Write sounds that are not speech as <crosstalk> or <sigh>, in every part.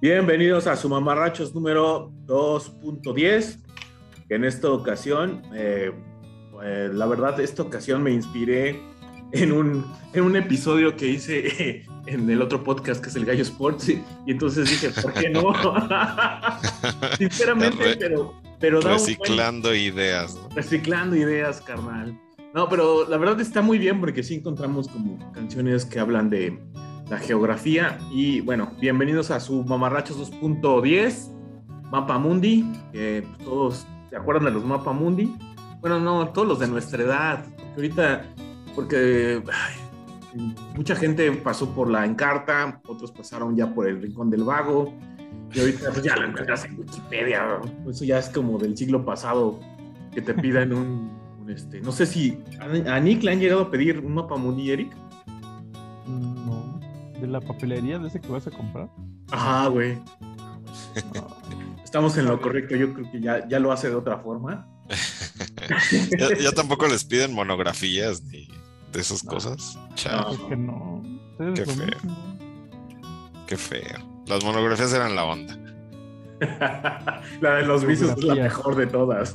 Bienvenidos a su mamarrachos número 2.10. En esta ocasión, eh, pues, la verdad, esta ocasión me inspiré en un, en un episodio que hice en el otro podcast que es el Gallo Sports. Y, entonces dije, ¿por qué no? <laughs> Sinceramente, pero, pero Reciclando ideas. Reciclando ideas, carnal. No, pero la verdad está muy bien porque sí encontramos como canciones que hablan de la geografía. Y bueno, bienvenidos a su Mamarrachos 2.10, Mapa Mundi, que todos se acuerdan de los Mapa Mundi. Bueno, no, todos los de nuestra edad. Porque ahorita, porque mucha gente pasó por la Encarta, otros pasaron ya por el Rincón del Vago. Y ahorita pues, ya lo encuentras en Wikipedia. Eso ya es como del siglo pasado que te pidan un, este. No sé si a, Nick le han llegado a pedir un mapa mundi, Eric. No. ¿De la papelería de ese que vas a comprar? Ajá, güey. <laughs> Estamos en lo correcto. Yo creo que ya, ya lo hace de otra forma. <laughs> ya, tampoco les piden monografías ni de esas cosas. Chao. que no. Qué feo. Qué feo. Las monografías eran la onda. <laughs> la de los vicios es la mejor de todas.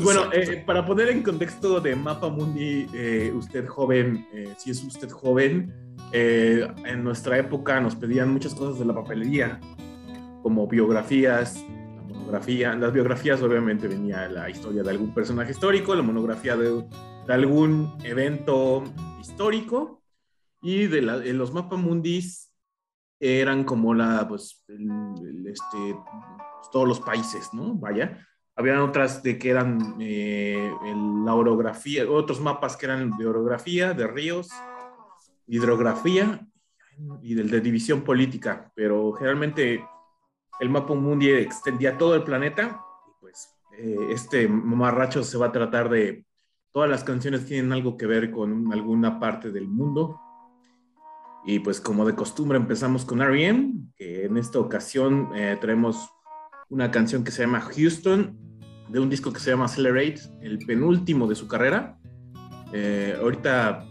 Pues bueno, eh, para poner en contexto de Mapa Mundi, eh, usted joven, eh, si es usted joven, en nuestra época nos pedían muchas cosas de la papelería, como biografías, la monografía. Las biografías obviamente venía la historia de algún personaje histórico, la monografía de, algún evento histórico y de, los Mapa Mundis eran como la, pues, este, todos los países, ¿no? Vaya habían otras de que eran eh, la orografía, otros mapas que eran de orografía, de ríos, hidrografía y del de división política, pero generalmente el mapa mundi extendía todo el planeta y pues eh, este mamarracho se va a tratar de todas las canciones tienen algo que ver con alguna parte del mundo y pues como de costumbre empezamos con R.E.M., que en esta ocasión eh, traemos una canción que se llama Houston de un disco que se llama Accelerate, el penúltimo de su carrera. Eh, ahorita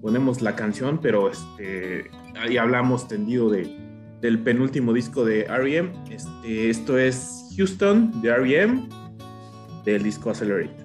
ponemos la canción, pero este, ahí hablamos tendido de, del penúltimo disco de R.E.M. Este, esto es Houston de R.E.M. del disco Accelerate.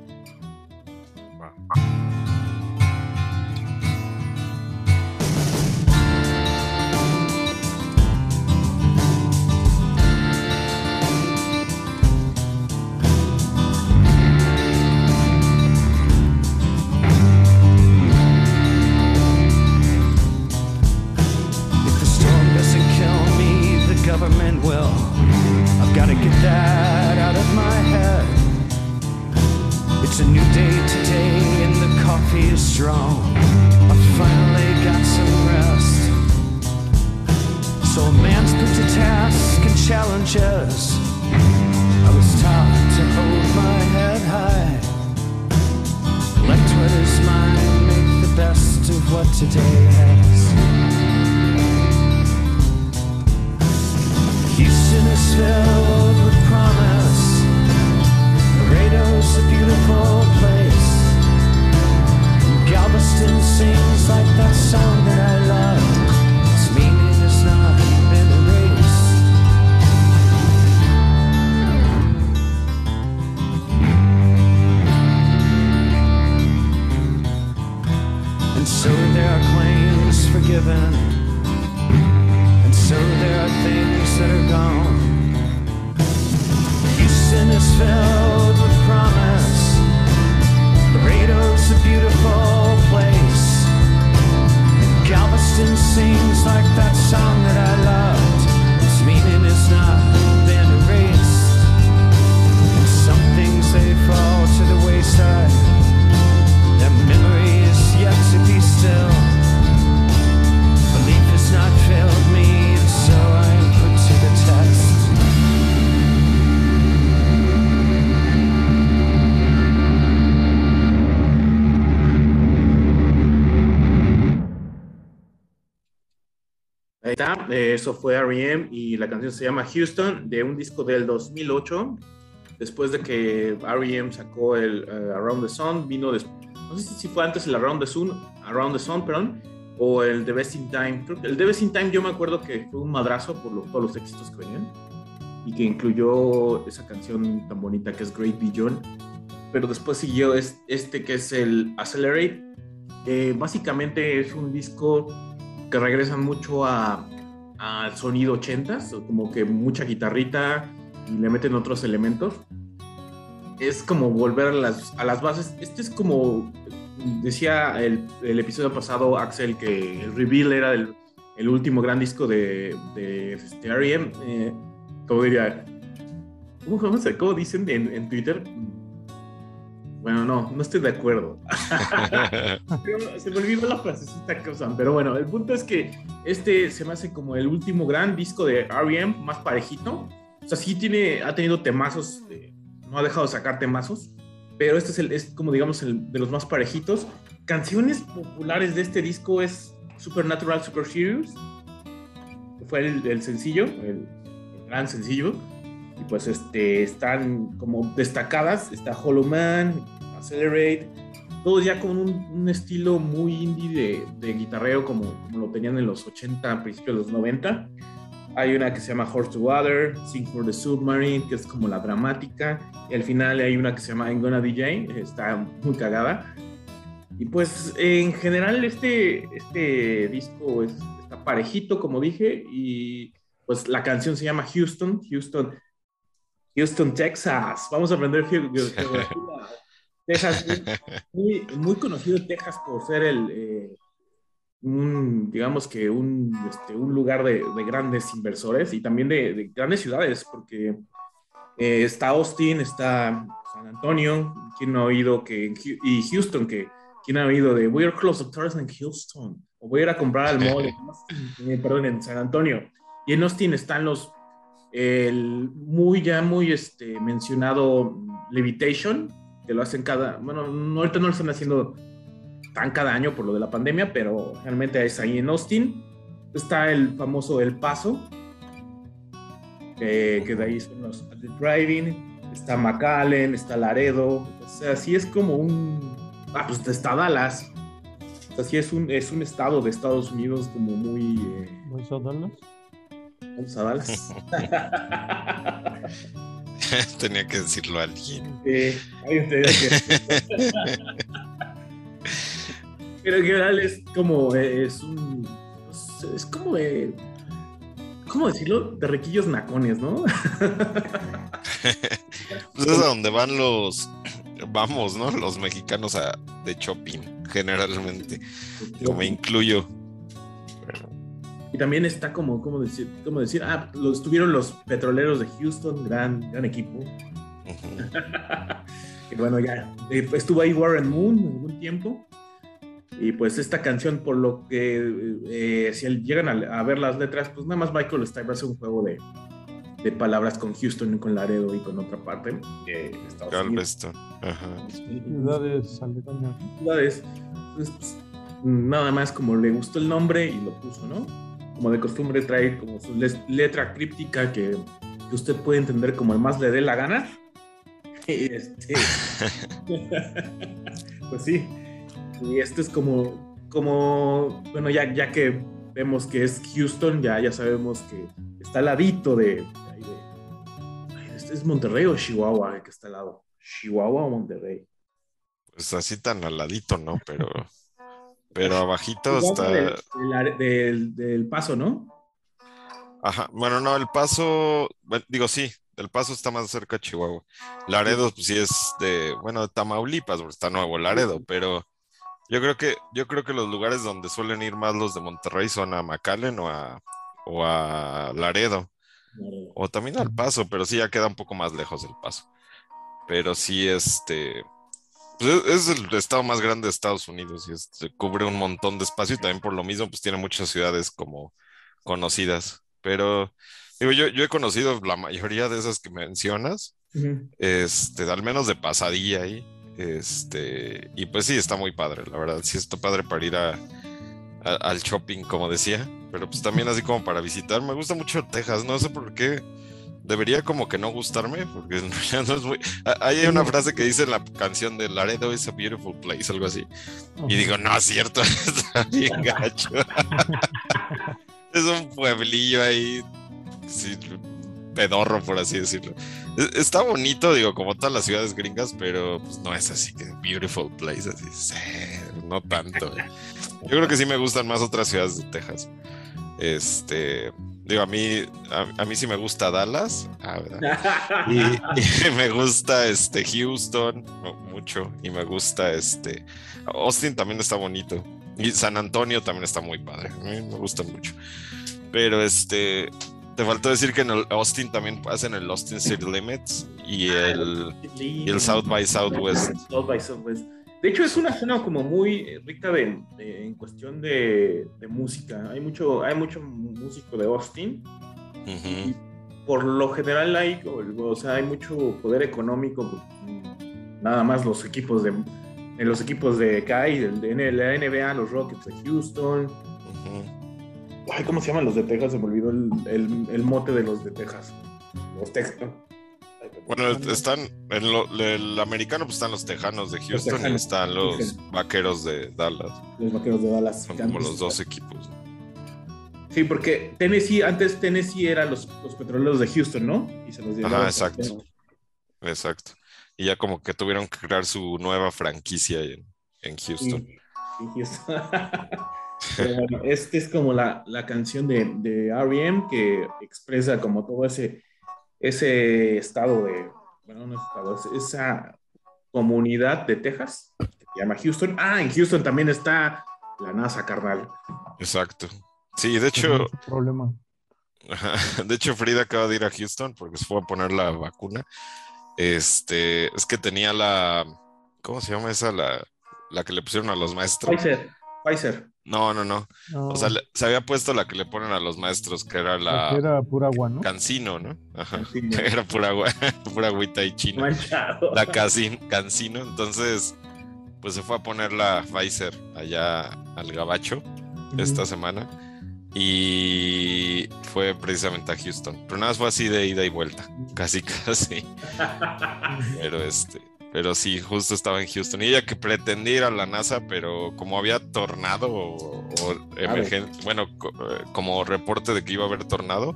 filled with promise. A beautiful place. And Galveston sings like that song that I love. Its meaning has not been erased. And so there are claims forgiven. And so there are things that are gone filled with promise. A beautiful place. Galveston sings like that song that I loved. Its meaning has not been erased. And some things they fall to the wayside. Memory is yet to be still. Eso fue R.E.M. y la canción se llama Houston, de un disco del 2008. Después de que R.E.M. sacó el eh, Around the Sun, vino después, no sé si fue antes el Around the Sun, Around the Sun, perdón, o el The Best in Time. Creo que el The Best in Time yo me acuerdo que fue un madrazo por lo- todos los éxitos que venían y que incluyó esa canción tan bonita que es Great Beyond. Pero después siguió es- este que es el Accelerate. que básicamente es un disco que regresa mucho a- al sonido 80s, como que mucha guitarrita y le meten otros elementos. Es como volver a las, a las bases. Este es como decía el, el episodio pasado, Axel, que el Reveal era el, el último gran disco de, de este, R.E.M. Eh, ¿Cómo diría? ¿Cómo, cómo dicen en, en Twitter? Bueno, no, no estoy de acuerdo. <laughs> Pero se me olvidó la frasecita que usan, pero bueno, el punto es que este se me hace como el último gran disco de R.E.M. más parejito. O sea, sí tiene, ha tenido temazos, eh, no ha dejado de sacar temazos, pero este es, el, es como digamos el de los más parejitos. Canciones populares de este disco es Supernatural Super Serious, que fue el, el sencillo, el, el gran sencillo. Y pues este, están como destacadas, está Hollow Man, Accelerate, todos ya con un, un estilo muy indie de, de guitarreo como, como lo tenían en los 80, principios de los 90. Hay una que se llama Horse to Water, Sing for the Submarine, que es como la dramática. Y al final hay una que se llama I'm Gonna DJ, está muy cagada. Y pues en general este, este disco es, está parejito, como dije, y pues la canción se llama Houston, Houston, Houston, Texas. Vamos a aprender ge- ge- geografía. Texas, <laughs> muy, muy conocido Texas por ser el, eh, un, digamos que un, este, un lugar de, de grandes inversores y también de, de grandes ciudades, porque eh, está Austin, está San Antonio, quien no ha oído que, y Houston, que quien ha oído de voy a ir close to Thursday en Houston, o voy a ir a comprar al mall, en <laughs> eh, perdón, en San Antonio. Y en Austin están los, el muy ya muy este, mencionado Levitation, que lo hacen cada, bueno, no, ahorita no lo están haciendo tan cada año por lo de la pandemia, pero realmente es ahí en Austin. Está el famoso El Paso, que, que de ahí son los The Driving, está McAllen, está Laredo, o sea, sí es como un, ah, pues está Dallas, o sea, sí es un, es un estado de Estados Unidos como muy, eh, ¿Vas a Dallas? vamos a Dallas. <laughs> <laughs> <laughs> Tenía que decirlo a alguien. Eh, usted que- <laughs> Pero en general es como, eh, es un, es como de, ¿cómo decirlo? De riquillos nacones, ¿no? <laughs> Pues es a donde van los, vamos, ¿no? Los mexicanos a, de shopping, generalmente. Yo me incluyo. Y también está como, ¿cómo decir? ¿Cómo decir? Ah, los tuvieron los petroleros de Houston, gran, gran equipo. <laughs> Y bueno, ya eh, estuvo ahí Warren Moon en algún tiempo. Y pues esta canción, por lo que eh, si llegan a, a ver las letras, pues nada más Michael Stipe hace un juego de, de palabras con Houston y con Laredo y con otra parte Unidos. Galveston. Ajá. Ciudades ciudades. Entonces, pues, nada más como le gustó el nombre y lo puso, ¿no? Como de costumbre trae como su letra críptica que, que usted puede entender como el más le dé la gana. <laughs> Este, <laughs> pues sí. Y este es como, como bueno, ya, ya que vemos que es Houston, ya, ya sabemos que está al ladito de, de de- ¿este ¿Es Monterrey o Chihuahua el que está al lado? ¿Chihuahua o Monterrey? Pues así tan al ladito, ¿no? Pero, pero abajito Chihuahua está. Del, del del- del paso, ¿no? Ajá. Bueno, no, el paso, bueno, digo sí, el paso está más cerca de Chihuahua. Laredo, pues sí es de, bueno, de Tamaulipas, porque está nuevo Laredo, pero yo creo que, yo creo que los lugares donde suelen ir más los de Monterrey son a McAllen o a, o a Laredo. O también al paso, pero sí ya queda un poco más lejos del paso. Pero sí, este. Pues es es el estado más grande de Estados Unidos y cubre un montón de espacio y también por lo mismo, pues tiene muchas ciudades como conocidas. Pero digo, yo, yo he conocido la mayoría de esas que mencionas, Ujú. este, al menos de pasadilla ahí. Este, y pues sí, está muy padre, la verdad. Sí, está padre para ir a, a- al shopping, como decía. Pero pues también así como para visitar. Me gusta mucho Texas, no sé por qué. Debería como que no gustarme, porque <laughs> realidad no es muy... Ah, Hay una frase que dice en la canción de Laredo is a beautiful place, algo así. Y digo, no es cierto, <laughs> está bien gacho. <laughs> es un pueblillo ahí, sí, pedorro, por así decirlo. Es- Está bonito, digo, como todas las ciudades gringas, pero pues, no es así que beautiful place, así, sí, no tanto. eh. Yo creo que sí me gustan más otras ciudades de Texas. Este, digo, a mí, a, a mí sí me gusta Dallas, ah. <laughs> Y, y me gusta este Houston mu- mucho y me gusta este Austin también está bonito y San Antonio también está muy padre. A mí me gusta mucho. Pero este te faltó decir que en el Austin también hacen el Austin City Limits y el y el South by Southwest. South by Southwest. De hecho, es una zona como muy eh, rica de, de- en cuestión de, de música. Hay mucho, hay mucho músico de Austin. Ujú. Por lo general hay, o, sea, hay mucho poder económico. mm, Nada más los equipos de, de los equipos de del- de la NBA, los Rockets de Houston. Ay, ¿cómo se llaman los de Texas? Se me olvidó el, el- el mote de los de Texas. Los Texas. Bueno, están en lo- el americano pues están los Tejanos de Houston y Tejanos. están los. Vaqueros de Dallas. los vaqueros de Dallas. Son como los dos equipos. Sí, porque Tennessee, antes Tennessee eran los, los petroleros de Houston, ¿no? Y se los. Ajá, exacto. Exacto. Y ya como que tuvieron que crear su nueva franquicia en, en Houston. sí, Houston. <laughs> Pero bueno, este es como la, la canción de, de R.E.M. que expresa como todo ese, ese estado de, bueno, no estado, es- esa comunidad de Texas que se llama Houston. Ah, en Houston también está la NASA, carnal. Exacto. Sí, de hecho, problema. De hecho, Frida acaba de ir a Houston porque se fue a poner la vacuna. Este, es que tenía la, ¿cómo se llama esa? La, la que le pusieron a los maestros. Pfizer, Pfizer. No, no, no. No, O sea, le- se había puesto la que le ponen a los maestros, que era la era pura agua, ¿no? Cancino, ¿no? Ajá. Cancino. <laughs> Era pura agua, <laughs> pura agüita y chino. Manchado. La Cancin- Cancino. Entonces, pues se fue a poner la Pfizer allá al Gabacho esta semana. Y fue precisamente a Houston. Pero nada más fue así de ida y vuelta. Casi, <laughs> casi. Pero este. Pero sí, justo estaba en Houston. Y ella que pretendía ir a la NASA, pero como había tornado o, o emergen- bueno, co- eh, como reporte de que iba a haber tornado,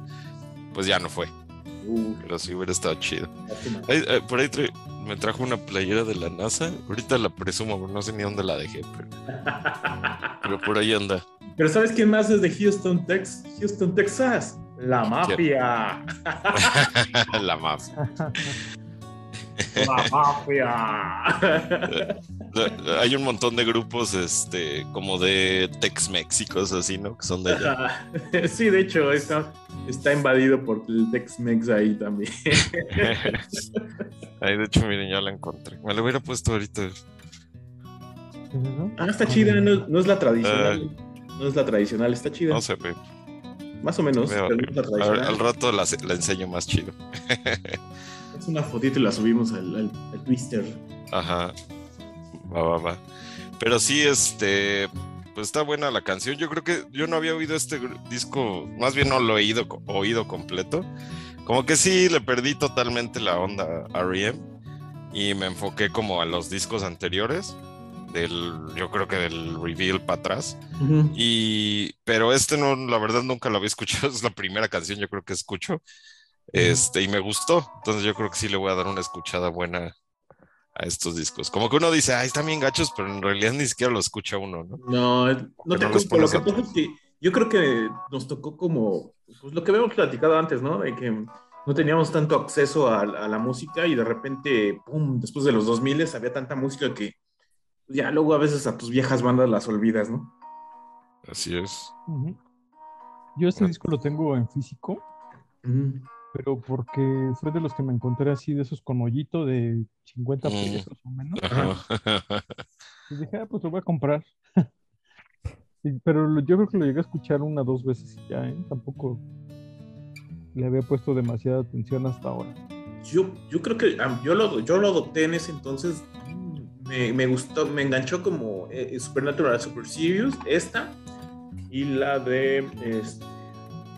pues ya no fue. Uh, Pero sí hubiera estado chido. Ahí, eh, por ahí tra- me trajo una playera de la NASA. Ahorita la presumo, pero no sé ni dónde la dejé. Pero, <laughs> pero por ahí anda. Pero ¿sabes quién más es de Houston, Tex Houston, Texas? La mafia. <laughs> <laughs> la más. La mafia. <laughs> Hay un montón de grupos, este, como de Tex-Mex y cosas así, ¿no? Que son de allá. <laughs> sí, de hecho, está, está invadido por el Tex-Mex ahí también. <laughs> Ahí, de hecho, miren, ya la encontré. Me la hubiera puesto ahorita. Ah, está chida, no, no es la tradicional. No es la tradicional, está chida. No se ve. Más o menos, veo pero no es la Al, tradicional. al rato la, la enseño más chido. Es una fotito y la subimos al, al- al Twister. Ajá. Va, va, va. Pero sí, este. Pues está buena la canción. Yo creo que yo no había oído este disco, más bien no lo he oído, co- oído completo. Como que sí le perdí totalmente la onda a R.E.M. y me enfoqué como a los discos anteriores. Del, yo creo que del reveal para atrás. Y, pero este no, la verdad nunca lo había escuchado. <laughs> Es la primera canción yo creo que escucho. Este, y me gustó. Entonces yo creo que sí le voy a dar una escuchada buena a estos discos. Como que uno dice, ay, están bien gachos, pero en realidad ni siquiera lo escucha uno, ¿no? No, no te no culpo. Lo que pasa es que yo creo que nos tocó como, pues lo que habíamos platicado antes, ¿no? De que no teníamos tanto acceso a, a la música y de repente, pum, después de los 2000 había tanta música que ya luego a veces a tus viejas bandas las olvidas, ¿no? Así es. Yo este Ah. disco lo tengo en físico, pero porque fue de los que me encontré así, de esos con hoyito de 50 Mm. pesos o menos. Ajá. <laughs> Y dije, ah, pues lo voy a comprar. <laughs> Y- pero lo- yo creo que lo llegué a escuchar una o dos veces y ya, ¿eh? Tampoco le había puesto demasiada atención hasta ahora. Yo, yo creo que ah, yo lo, yo lo adopté en ese entonces. Me, me gustó, me enganchó como eh, Supernatural Super Serious, esta, y la de este,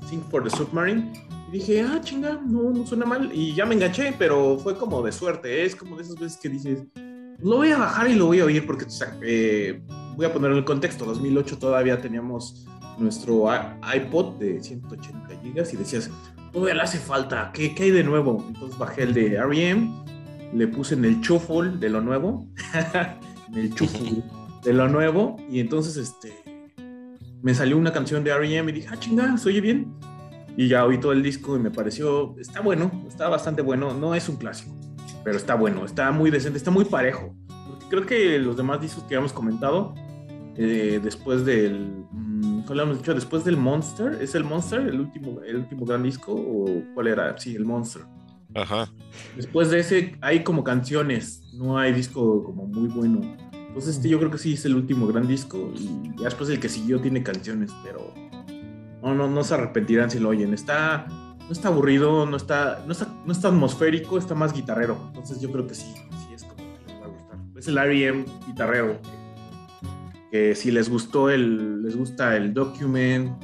Sing for the Submarine. Dije, ah, chinga, no, no suena mal. Y ya me enganché, pero fue como de suerte. ¿eh? Es como de esas veces que dices, lo voy a bajar y lo voy a oír porque eh, voy a poner el contexto. 2008 todavía teníamos nuestro iPod de 180 gigas y decías, todavía le hace falta, ¿qué, ¿qué, hay de nuevo? Entonces bajé el de R.E.M., le puse en el shuffle de lo nuevo, <laughs> en el shuffle de lo nuevo, y entonces este, me salió una canción de R.E.M. y dije, ah, chinga, se oye bien. Y ya oí todo el disco y me pareció, está bueno, está bastante bueno, no es un clásico, pero está bueno, está muy decente, está muy parejo. creo que los demás discos que habíamos comentado, eh, después del ¿Cuál hemos dicho? Después del Monster. ¿Es el Monster el último, el último gran disco? ¿O cuál era? Sí, el Monster. Ajá. Después de ese hay como canciones, no hay disco como muy bueno. Entonces este yo creo que sí es el último gran disco y ya después el que siguió tiene canciones, pero no, no, no se arrepentirán si lo oyen. Está, no está aburrido, no está, no está, no está atmosférico, está más guitarrero. Entonces yo creo que sí, sí es como que les va a gustar. Es el R.E.M. guitarrero si les gustó el, les gusta el document,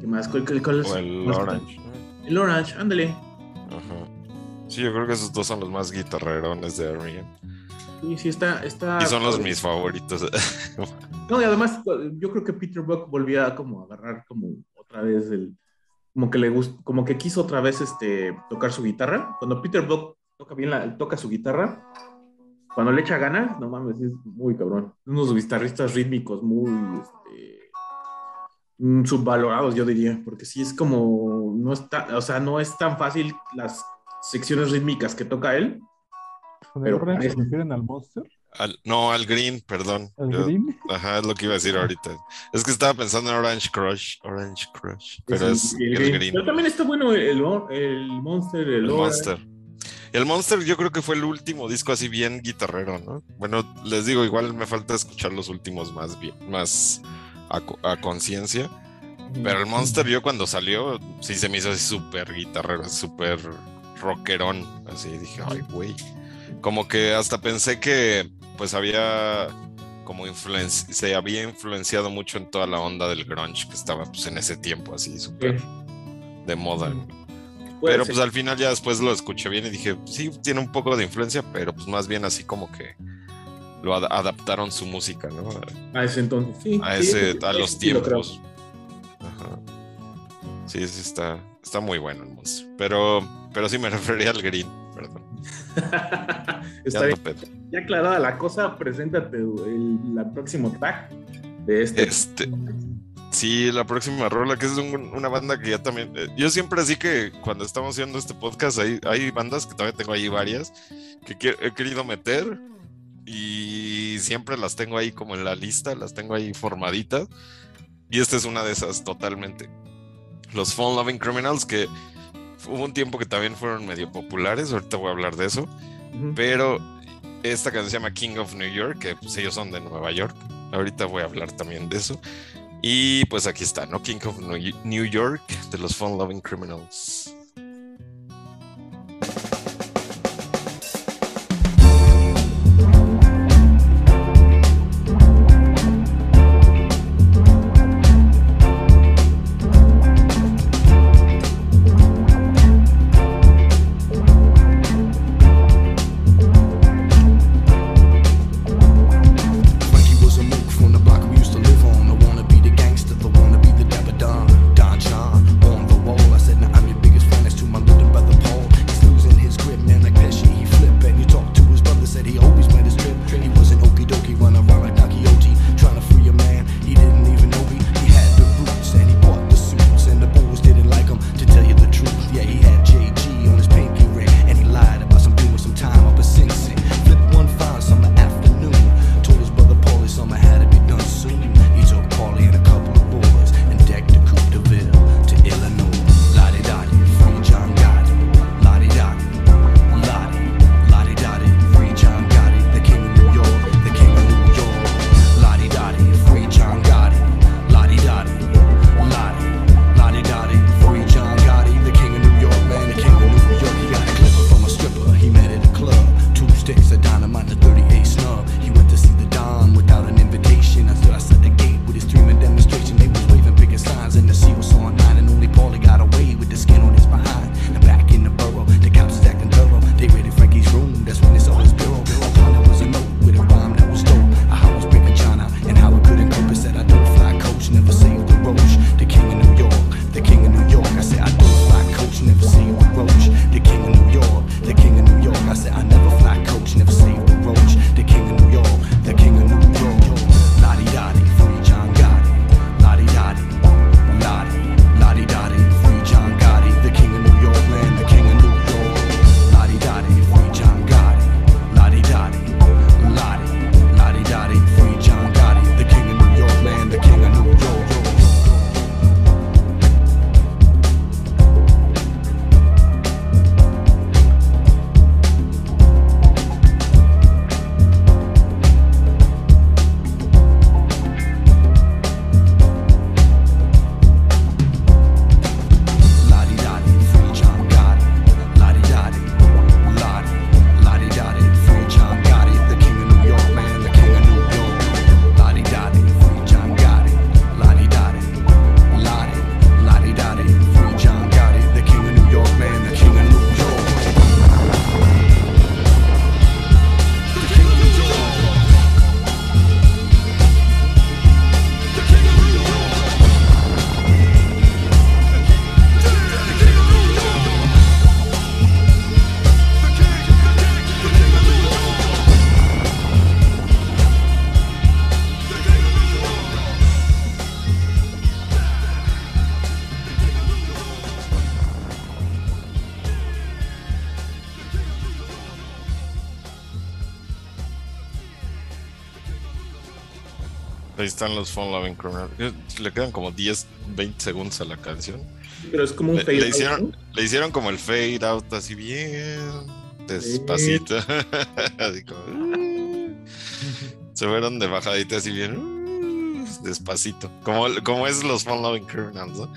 ¿qué más? ¿Cuál, es? O el Orange. El Orange, ándale. Ajá. Sí, yo creo que esos dos son los más guitarrerones de Arian. Sí, sí, está, está. Y son los mis favoritos. <laughs> no, y además, yo creo que Peter Buck volvía como a agarrar como otra vez el. Como que le gustó, como que quiso otra vez este, tocar su guitarra. Cuando Peter Buck toca bien la, toca su guitarra, cuando le echa ganas, no mames, es muy cabrón. Unos guitarristas rítmicos muy este, mm, subvalorados, yo diría, porque sí es como, no está, o sea, no es tan fácil las secciones rítmicas que toca él. Pero se refieren al Monster? No, al Green, perdón. ¿Al Green? Ajá, es lo que iba a decir ahorita. Es que estaba pensando en Orange Crush, Orange Crush, pero es, el, green. Pero también está bueno el, el Monster, el, el Monster. El Monster yo creo que fue el último disco así bien guitarrero, ¿no? Bueno, les digo, igual me falta escuchar los últimos más bien, más a, conciencia. Pero el Monster yo cuando salió, sí se me hizo así súper guitarrero, súper rockerón. Así dije, ay, güey. Como que hasta pensé que pues había como se había influenciado mucho en toda la onda del grunge que estaba pues en ese tiempo así súper de moda pero pues al final ya después lo escuché bien y dije, sí, tiene un poco de influencia, pero pues más bien así como que lo adaptaron su música, ¿no? A ese entonces, sí. A, ese, a los tiempos. Ajá. Sí, sí, está, está muy bueno el monstruo. Pero, pero sí me <laughs> refería al green. <laughs> está ya, ya, aclarada la cosa, preséntate el la próximo tag de este. Este. Sí, la próxima rola, que es una banda que ya también. Eh, yo siempre así que cuando estamos haciendo este podcast, hay, hay bandas que todavía tengo ahí varias que he querido meter y siempre las tengo ahí como en la lista, las tengo ahí formaditas. Y esta es una de esas totalmente. Los Fun Loving Criminals, que hubo un tiempo que también fueron medio populares, ahorita voy a hablar de eso. Pero esta canción se llama King of New York, que pues ellos son de Nueva York. Ahorita voy a hablar también de eso. Y pues aquí está, ¿no? King of New York de los Fun Loving Criminals. Ahí están los Fun Loving Criminals. Le quedan como 10, 20 segundos a la canción. Pero es como un Le, fade le out, hicieron, ¿no? le hicieron como el fade out así bien despacito. <laughs> Así como, uh, se fueron de bajadita así bien uh, despacito. Como, como es los Fun Loving Criminals, ¿no?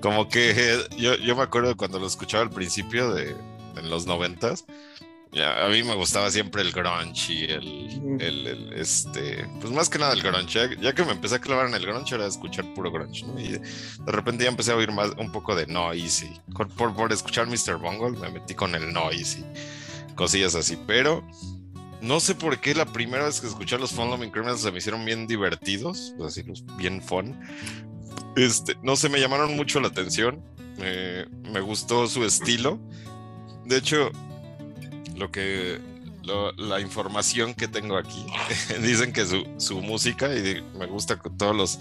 Como que yo, yo me acuerdo cuando lo escuchaba al principio de en los noventas. Ya, A mí me gustaba siempre el grunge y el, el, el, este, pues más que nada el grunge. Ya, ya que me empecé a clavar en el grunge era escuchar puro grunge, ¿no? Y de repente ya empecé a oír más un poco de noise por, por, por escuchar Mr. Bungle me metí con el noise y cosillas así, pero no sé por qué la primera vez que escuché a los Fun Loving Criminals se me hicieron bien divertidos, así los bien fun. Este, no sé, me llamaron mucho la atención, me- me gustó su estilo. De hecho, lo que la información que tengo aquí <laughs> dicen que su, su música y me gusta con todos los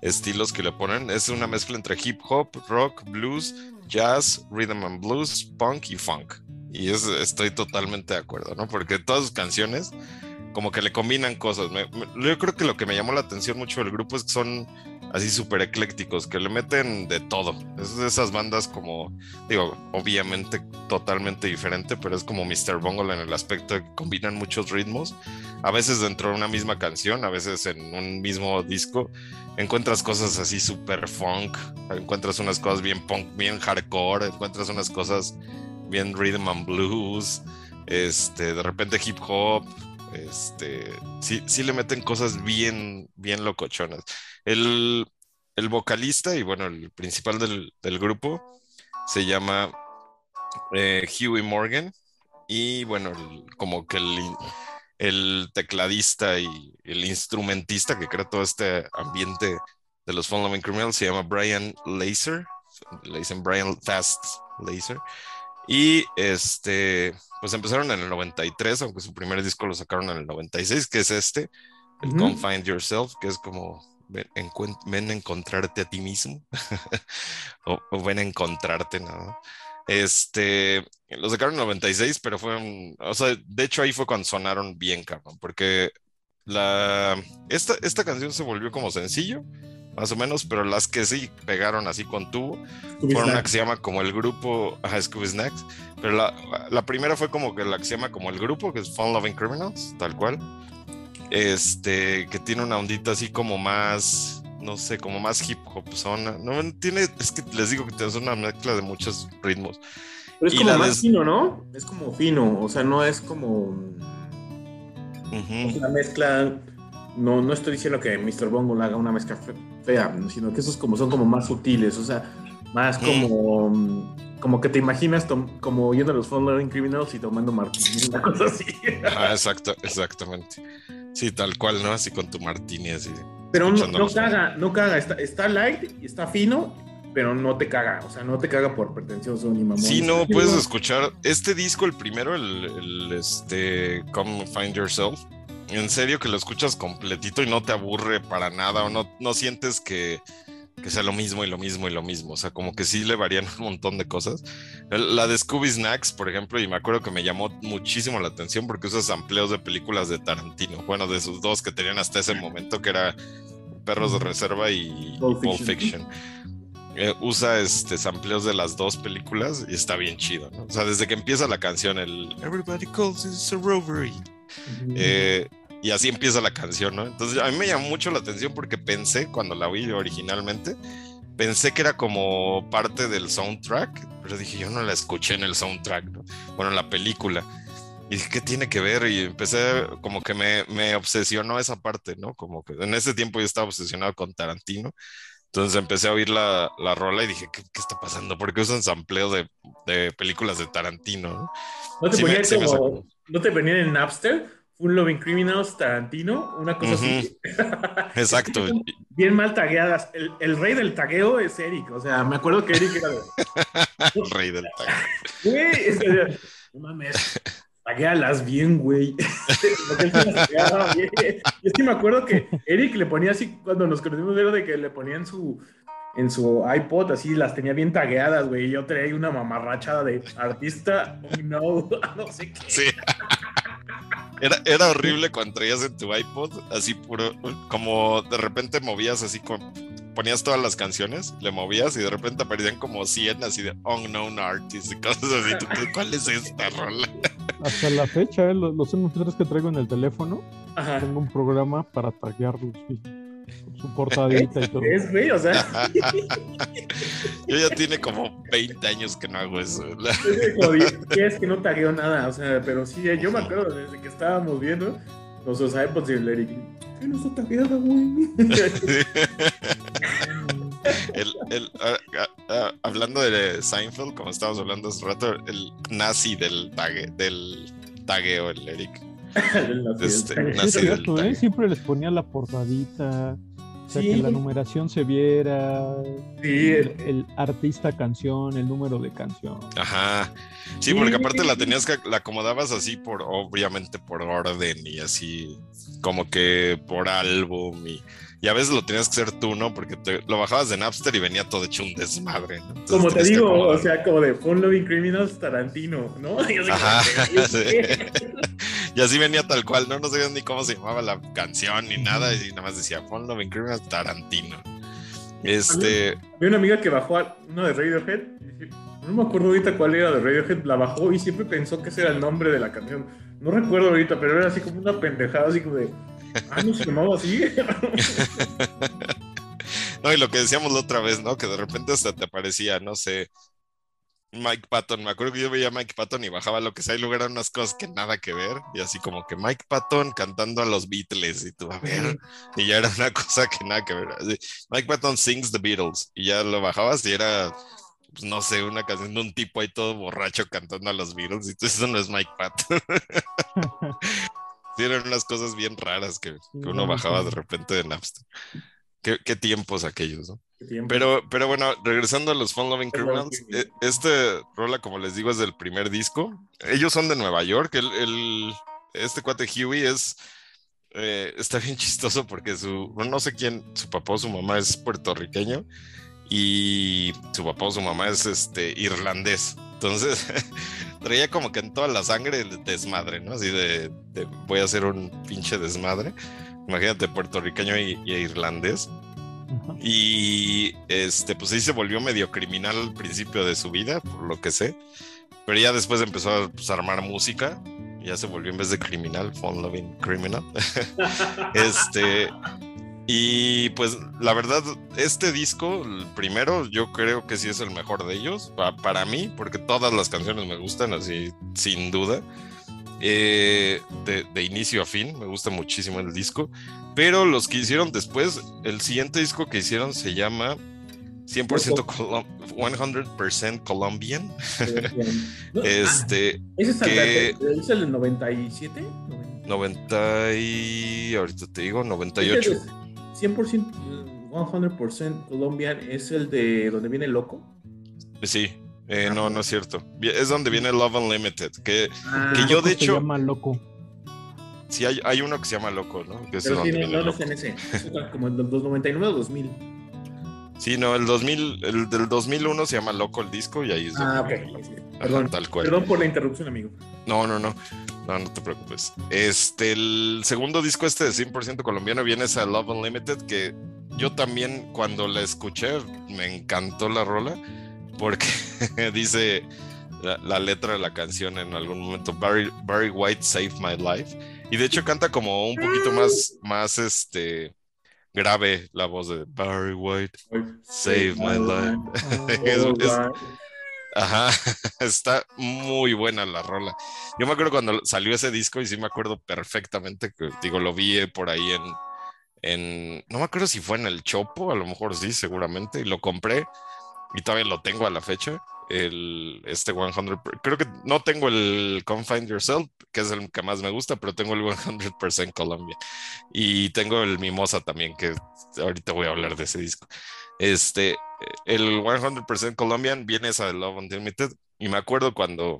estilos que le ponen es una mezcla entre hip hop, rock, blues, jazz, rhythm and blues, punk y funk. Y es, estoy totalmente de acuerdo, ¿no? Porque todas sus canciones como que le combinan cosas. Yo creo que lo que me llamó la atención mucho del grupo es que son así súper eclécticos, que le meten de todo. Es de esas bandas como, digo, obviamente totalmente diferente, pero es como Mr. Bungle en el aspecto de que combinan muchos ritmos. A veces dentro de una misma canción, a veces en un mismo disco, encuentras cosas así súper funk, encuentras unas cosas bien punk, bien hardcore, encuentras unas cosas bien rhythm and blues, este, de repente hip hop, este, sí, sí le meten cosas bien, bien locochonas. El, el vocalista y bueno, el principal del, del grupo se llama eh, Huey Morgan y bueno, el- como que el, el tecladista y el instrumentista que crea todo este ambiente de los Fun Loving Criminals se llama Brian Laser, le dicen Brian Fast Laser. Y este, pues empezaron en el 93, aunque su primer disco lo sacaron en el 96, que es este, el. Come Find Yourself, que es como ven, ven a encontrarte a ti mismo, <laughs> o, o ven a encontrarte, nada. Este, lo sacaron en el 96, pero fue, un- o sea, de hecho ahí fue cuando sonaron bien, cabrón, porque la, esta, esta canción se volvió como sencillo, más o menos, pero las que sí pegaron así con tubo, Scooby fueron una Snack. que se llama como el grupo, ajá, Scooby Snacks, pero la, la primera fue como que la que se llama como el grupo, que es Fun Loving Criminals, tal cual, este, que tiene una ondita así como más, no sé, como más hip hop zona, no, tiene, es que les digo que es una mezcla de muchos ritmos, Pero es y como más des- fino, ¿no? Es como fino, o sea, no es como Ujú. una mezcla. No, no estoy diciendo que Mr. Bungle haga una mezcla fe- fea, sino que esos como son como más sutiles, o sea, más Mm. como, como que te imaginas como yendo a los Loving Criminals y tomando martini, una cosa así. Ajá, exacto, exactamente, sí, tal cual, ¿no? Así con tu martini, así. Pero no, no caga, no caga, está, está light y está fino, pero no te caga, o sea, no te caga por pretencioso ni mamón. Sí, no, puedes escuchar este disco, el primero, el, el, este, Come Find Yourself. En serio que lo escuchas completito y no te aburre para nada o no, no sientes que, que sea lo mismo y lo mismo y lo mismo. O sea, como que sí le varían un montón de cosas. La de Scooby Snacks, por ejemplo, y me acuerdo que me llamó muchísimo la atención porque usa amplios de películas de Tarantino. Bueno, de sus dos que tenían hasta ese momento, que era Perros de Reserva y, Pulp Fiction. Fiction. Eh, usa este sampleos de las dos películas y está bien chido, ¿no? O sea, desde que empieza la canción, el Everybody calls this a robbery. Eh, y así empieza la canción, ¿no? Entonces a mí me llamó mucho la atención porque pensé, cuando la vi originalmente, pensé que era como parte del soundtrack, pero dije, yo no la escuché en el soundtrack, ¿no? Bueno, en la película. Y dije, ¿qué tiene que ver? Y empecé, como que me, me obsesionó esa parte, ¿no? Como que en ese tiempo yo estaba obsesionado con Tarantino. Entonces empecé a oír la, la rola y dije, ¿qué, qué está pasando? ¿Por qué usan sampleo de, de películas de Tarantino? ¿no? ¿No te sí ponían como, no te ponían en Napster? Full Loving Criminals, Tarantino, una cosa así. <laughs> Exacto. Bien mal tagueadas. El, el rey del tagueo es Eric. O sea, me acuerdo que Eric era de. El <laughs> rey del tag. Güey, <laughs> es que, no mames. Taguealas bien, güey. Yo sí me acuerdo que Eric le ponía así, cuando nos conocimos, era de que le ponían su. En su iPod, así las tenía bien tagueadas, güey. y Yo traía una mamarrachada de artista, no, no sé qué. Sí. Era, era horrible cuando traías en tu iPod, así puro, como de repente movías así con, ponías todas las canciones, le movías y de repente aparecían como 100 así de unknown artists y cosas así. ¿Tú, ¿Cuál es esta rola? Hasta la fecha, ¿eh? los, los MP3 que traigo en el teléfono, Ajá. tengo un programa para taguearlos, sí, su portadita y todo. Es, güey, o sea, Yo ya tiene como 20 años que no hago eso. <laughs> es como 10 días que no tagueo nada, o sea, pero sí, yo me acuerdo desde que estábamos viendo nuestros iPods y el Eric. ¿Qué no está tagueada, güey? <laughs> El- el- ah, ah, ah, hablando de Seinfeld, como estábamos hablando hace rato, el nazi del, tague, del tagueo, el Eric. <laughs> Este, Pero sí nazi es del cierto, ¿eh? tague. Siempre les ponía la portadita, o sea, Sí. que la numeración se viera, Sí, el, el artista canción, el número de canción. Ajá. Sí, Sí. porque aparte la tenías que, la acomodabas así por, obviamente por orden y así, como que por álbum y, y a veces lo tenías que hacer tú, ¿no? Porque te- lo bajabas de Napster y venía todo hecho un desmadre, ¿no? Entonces como te digo, o sea, como de Fun Loving Criminals Tarantino, ¿no? <laughs> Ajá, <laughs> sí. <laughs> Y así venía tal cual, ¿no? No sabías ni cómo se llamaba la canción ni nada, y nada más decía Fun Loving Criminal Tarantino. Este, Había una amiga que bajó a- uno de Radiohead. No me acuerdo ahorita cuál era de Radiohead. La bajó y siempre pensó que ese era el nombre de la canción. No recuerdo ahorita, pero era así como una pendejada, así como de. Ah, no se llamaba así. <laughs> No, y lo que decíamos la otra vez, ¿no? Que de repente hasta te aparecía, no sé, Mike Patton. Me acuerdo que yo veía a Mike Patton y bajaba lo que sea y luego eran unas cosas que nada que ver. Y así como que Mike Patton cantando a los Beatles y tú, a ver. Y ya era una cosa que nada que ver. Así, Mike Patton sings the Beatles y ya lo bajabas y era, pues no sé, una canción de un tipo ahí todo borracho cantando a los Beatles. Y tú, eso no es Mike Patton. <laughs> Sí, eran unas cosas bien raras que, que uno bajaba de repente de Napster. Qué, qué tiempos aquellos, ¿no? Tiempo. Pero, pero bueno, regresando a los Fun Loving Criminals, eh, este rola, como les digo, es del primer disco. Ellos son de Nueva York. El, el- este cuate Huey es. eh, está bien <laughs> chistoso porque su. no- No sé quién, su papá o su mamá es puertorriqueño y su papá o su mamá es este irlandés. Entonces, <laughs> traía como que en toda la sangre el desmadre, ¿no? Así de, de voy a hacer un pinche desmadre. Imagínate, puertorriqueño y- y irlandés. Y este, pues ahí se volvió medio criminal al principio de su vida, por lo que sé. Pero ya después empezó a, pues, a armar música. Ya se volvió en vez de criminal, fun loving criminal. <laughs> este. Y pues la verdad, este disco, el primero, yo creo que sí es el mejor de ellos, pa- para mí, porque todas las canciones me gustan, así, sin duda. Eh, de, de inicio a fin, me gusta muchísimo el disco. Pero los que hicieron después, el siguiente disco que hicieron se llama 100% Colom- 100% Colombian. <laughs> No, Este, ah, ¿Ese es el, que- ¿es el del 97? 90 y ahorita te digo, Ese 98. De 100%, 100% Colombian es el de donde viene loco. Sí, eh, no, no es cierto. Es donde viene Love Unlimited, que Ah, Que yo, de Se hecho- llama loco. sí hay, hay uno que se llama Loco, ¿no? Que es pero donde sí, no, no, es en ese. <laughs> Es como el del 99 o 2000. Sí, no, el 2000, el del 2001 se llama Loco el disco y ahí es Ah, ok. ajá, Perdón, tal cual. perdón por la interrupción, amigo. No, no, no. No, no te preocupes. Este, el segundo disco este de 100% colombiano viene esa Love Unlimited que yo también cuando la escuché me encantó la rola porque <laughs> dice la, la letra de la canción en algún momento Barry, Barry White Saved My Life y de hecho canta como un poquito más más este grave la voz de Barry White Save my life. <laughs> Es- Oh, es-. Ajá, <laughs> está muy buena la rola. Yo me acuerdo cuando salió ese disco y sí me acuerdo perfectamente que, digo, lo vi por ahí en, no me acuerdo si fue en el Chopo, a lo mejor sí, seguramente, y lo compré y todavía lo tengo a la fecha. El, este 100, creo que no tengo el Come Find Yourself, que es el que más me gusta, pero tengo el 100% Colombia. Y tengo el Mimosa también, que ahorita voy a hablar de ese disco. Este, el 100% Colombian viene esa de Love Unlimited y me acuerdo cuando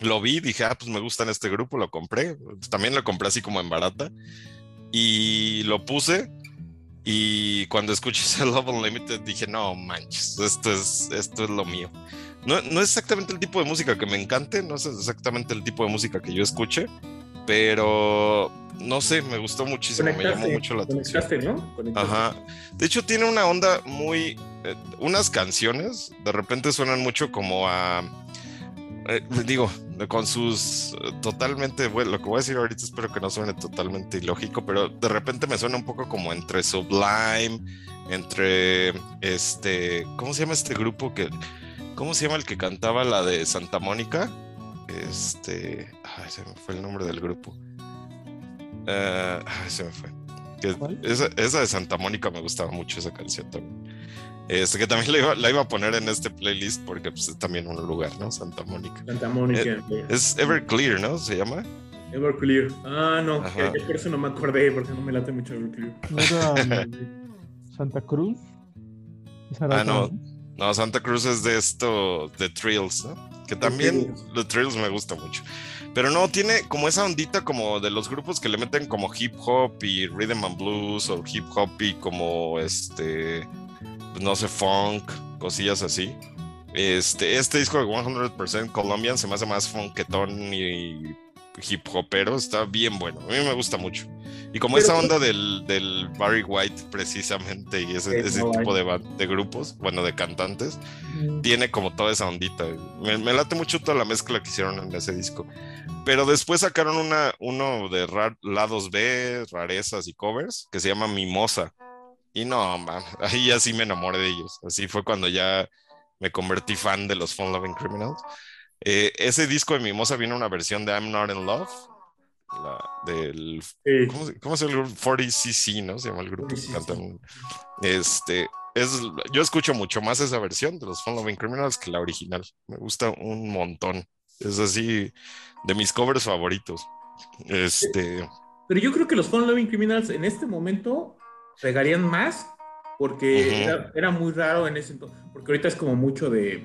lo vi, dije, ah, pues me gustan este grupo, lo compré, también lo compré así como en barata y lo puse y cuando escuché ese <laughs> Love Unlimited dije, no manches, esto es, esto es lo mío. No, no es exactamente el tipo de música que me encante, no es exactamente el tipo de música que yo escuche, pero no sé, me gustó muchísimo, me llamó mucho la atención. ¿no? Ajá. De hecho, tiene una onda muy. Eh, unas canciones de repente suenan mucho como a. Eh, digo, con sus eh, totalmente, bueno, lo que voy a decir ahorita espero que no suene totalmente ilógico, pero de repente me suena un poco como entre Sublime, entre este, ¿cómo se llama este grupo que, cómo se llama el que cantaba la de Santa Mónica? Este, ay, se me fue el nombre del grupo. Uh, se me fue. esa, esa, de Santa Mónica me gustaba mucho esa canción también. Este, que también la iba, la iba, a poner en este playlist porque pues, es también un lugar, ¿no? Santa Mónica. Santa Mónica. Eh, es Everclear, ¿no? ¿Se llama? Everclear. Ah, no, que, por eso no me acordé, porque no me late mucho Everclear. ¿No era Santa Cruz? Ah, no. No, Santa Cruz es de esto, de Trills, ¿no? Que también los Trills me gusta mucho. Pero no, tiene como esa ondita como de los grupos que le meten como hip hop y rhythm and blues o hip hop y como este, pues no sé, funk, cosillas así. Este, este disco de 100% Colombian se me hace más funketón y hip hopero, está bien bueno. A mí me gusta mucho. Y como esa onda del, del, Barry White precisamente y ese, ese tipo de, de, grupos, bueno, de cantantes, tiene como toda esa ondita. Me, me, late mucho toda la mezcla que hicieron en ese disco. Pero después sacaron una, uno de lados B, rarezas y covers, que se llama Mimosa. Y no, man, <laughs> ahí ya sí me enamoré de ellos. Así fue cuando ya me convertí fan de los Fun Loving Criminals. Eh, ese disco de Mimosa viene una versión de I'm Not in Love, la, del ¿cómo, se llama el 40cc, ¿no? Se llama el grupo que cantan. Este, es, yo escucho mucho más esa versión de los Fun Loving Criminals que la original. Me gusta un montón. Es así de mis covers favoritos. Este. Pero yo creo que los Fun Loving Criminals en este momento pegarían más porque era, muy raro en ese entonces. Porque ahorita es como mucho de.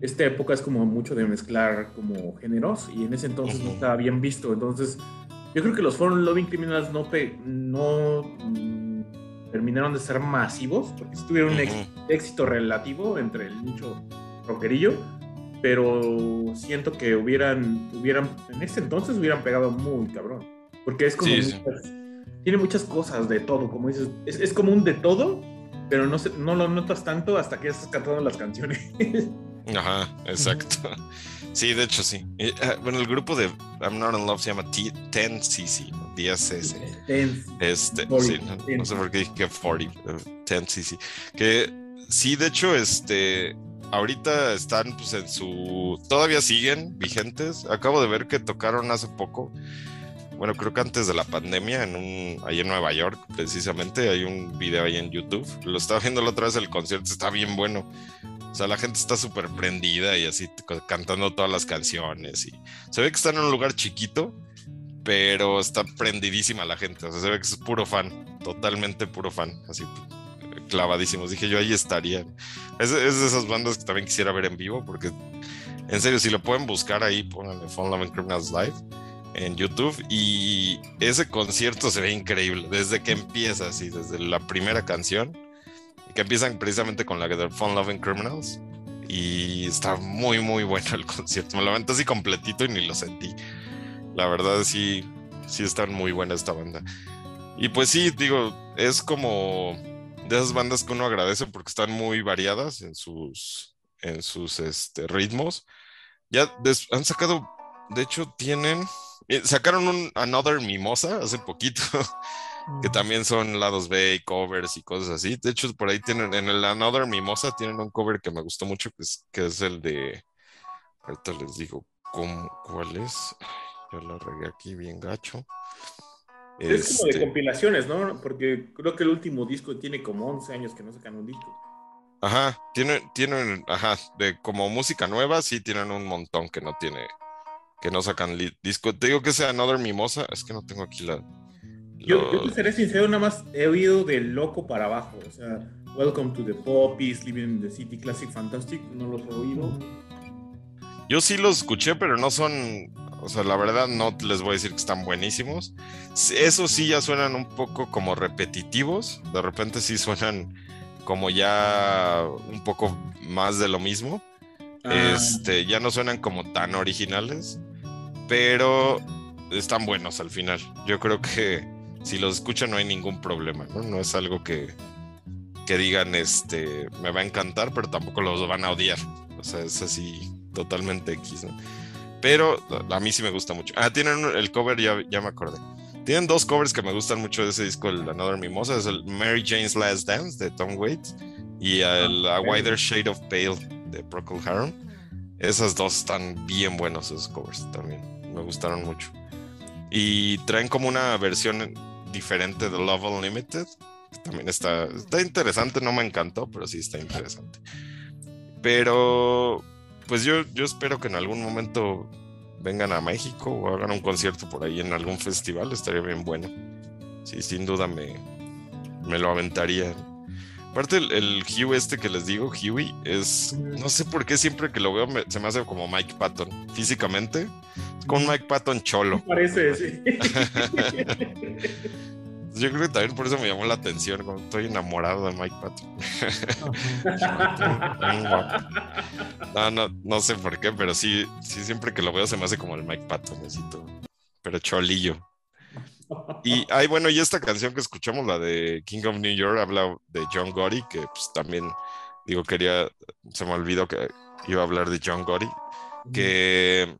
Esta época es como mucho de mezclar como géneros y en ese entonces no estaba bien visto. Entonces, yo creo que los Fun Loving Criminals no, no mm, terminaron de ser masivos porque tuvieron un éxito relativo entre el nicho rockerillo pero siento que hubieran, hubieran, en ese entonces hubieran pegado muy cabrón, porque es como, tiene muchas cosas de todo, como dices, es, es, como un de todo, pero no, se, no lo notas tanto hasta que estás cantando las canciones. <laughs> Ajá, exacto. Sí, de hecho sí. Eh, bueno, el grupo de I'm Not in Love se llama 10cc, 10cc. Este, sí, no, sé por qué dije 40, 10cc. Que sí, de hecho, este, ahorita están pues en su... Todavía siguen vigentes. Acabo de ver que tocaron hace poco. Bueno, creo que antes de la pandemia, en un, ahí en Nueva York, precisamente, hay un video ahí en YouTube. Lo estaba viendo la otra vez, el concierto está bien bueno. O sea, la gente está súper prendida y así cantando todas las canciones. Y se ve que están en un lugar chiquito, pero está prendidísima la gente. O sea, se ve que es puro fan, totalmente puro fan. Así clavadísimos. Dije yo ahí estaría. Es, de esas bandas que también quisiera ver en vivo, porque en serio, si lo pueden buscar ahí, pónganle Fun Loving Criminals Live en YouTube y ese concierto se ve increíble desde que empieza, así, desde la primera canción, que empiezan precisamente con la de Fun Loving Criminals y está muy, muy bueno el <laughs> concierto. Me lo aventé así completito y ni lo sentí. La verdad, sí, sí están muy buena esta banda. Y pues sí, digo, es como de esas bandas que uno agradece porque están muy variadas en sus, en sus este, ritmos. Ya han sacado, de hecho, tienen, sacaron un Another Mimosa hace poquito, <laughs> que también son lados B y covers y cosas así. De hecho, por ahí tienen, en el Another Mimosa tienen un cover que me gustó mucho, que es, que es el de, ahorita les digo cómo, cuál es. Yo lo regué aquí bien gacho. Es como de este compilaciones, ¿no? Porque creo que el último disco tiene como 11 años que no sacan un disco. Ajá, tienen, tienen, ajá, de como música nueva, sí tienen un montón que no tiene, que no sacan disco. Te digo que sea Another Mimosa, es que no tengo aquí la. Yo, yo, te seré sincero, nada más he oído de loco para abajo. O sea, Welcome to the Poppies, Living in the City, Classic Fantastic, no los he oído. Yo sí los escuché, pero no son, o sea, la verdad no les voy a decir que están buenísimos. Eso sí ya suenan un poco como repetitivos, de repente sí suenan como ya un poco más de lo mismo. Ah. Este, ya no suenan como tan originales, pero están buenos al final. Yo creo que si los escuchan no hay ningún problema, ¿no? No es algo que, que digan, este, me va a encantar, pero tampoco los van a odiar. O sea, es así totalmente X, ¿no? Pero a mí sí me gusta mucho. Ah, tienen el cover, ya, ya me acordé. Tienen dos covers que me gustan mucho de ese disco, el Another Mimosa, es el Mary Jane's Last Dance de Tom Waits y el A Wider Shade of Pale de Procol Harum. Esas dos están bien buenos esos covers también, me gustaron mucho. Y traen como una versión diferente de Love Unlimited, también está, está interesante, no me encantó, pero sí está interesante. Pero pues yo, yo espero que en algún momento vengan a México o hagan un concierto por ahí en algún festival, estaría bien bueno. Sí, sin duda me, me lo aventaría. Aparte, el, el Hugh este que les digo, Huey, es. No sé por qué siempre que lo veo se me hace como Mike Patton. Físicamente, es con Mike Patton cholo. <laughs> Parece, sí. <laughs> Yo creo que también por eso me llamó la atención. Como estoy enamorado de Mike Patton. <laughs> no, no, no sé por qué, pero sí, sí, siempre que lo veo se me hace como el Mike Patton, necesito. Pero cholillo. Y, ay, bueno, y esta canción que escuchamos, la de King of New York, habla de John Gotti, que pues también, digo, quería, se me olvidó que iba a hablar de John Gotti, que,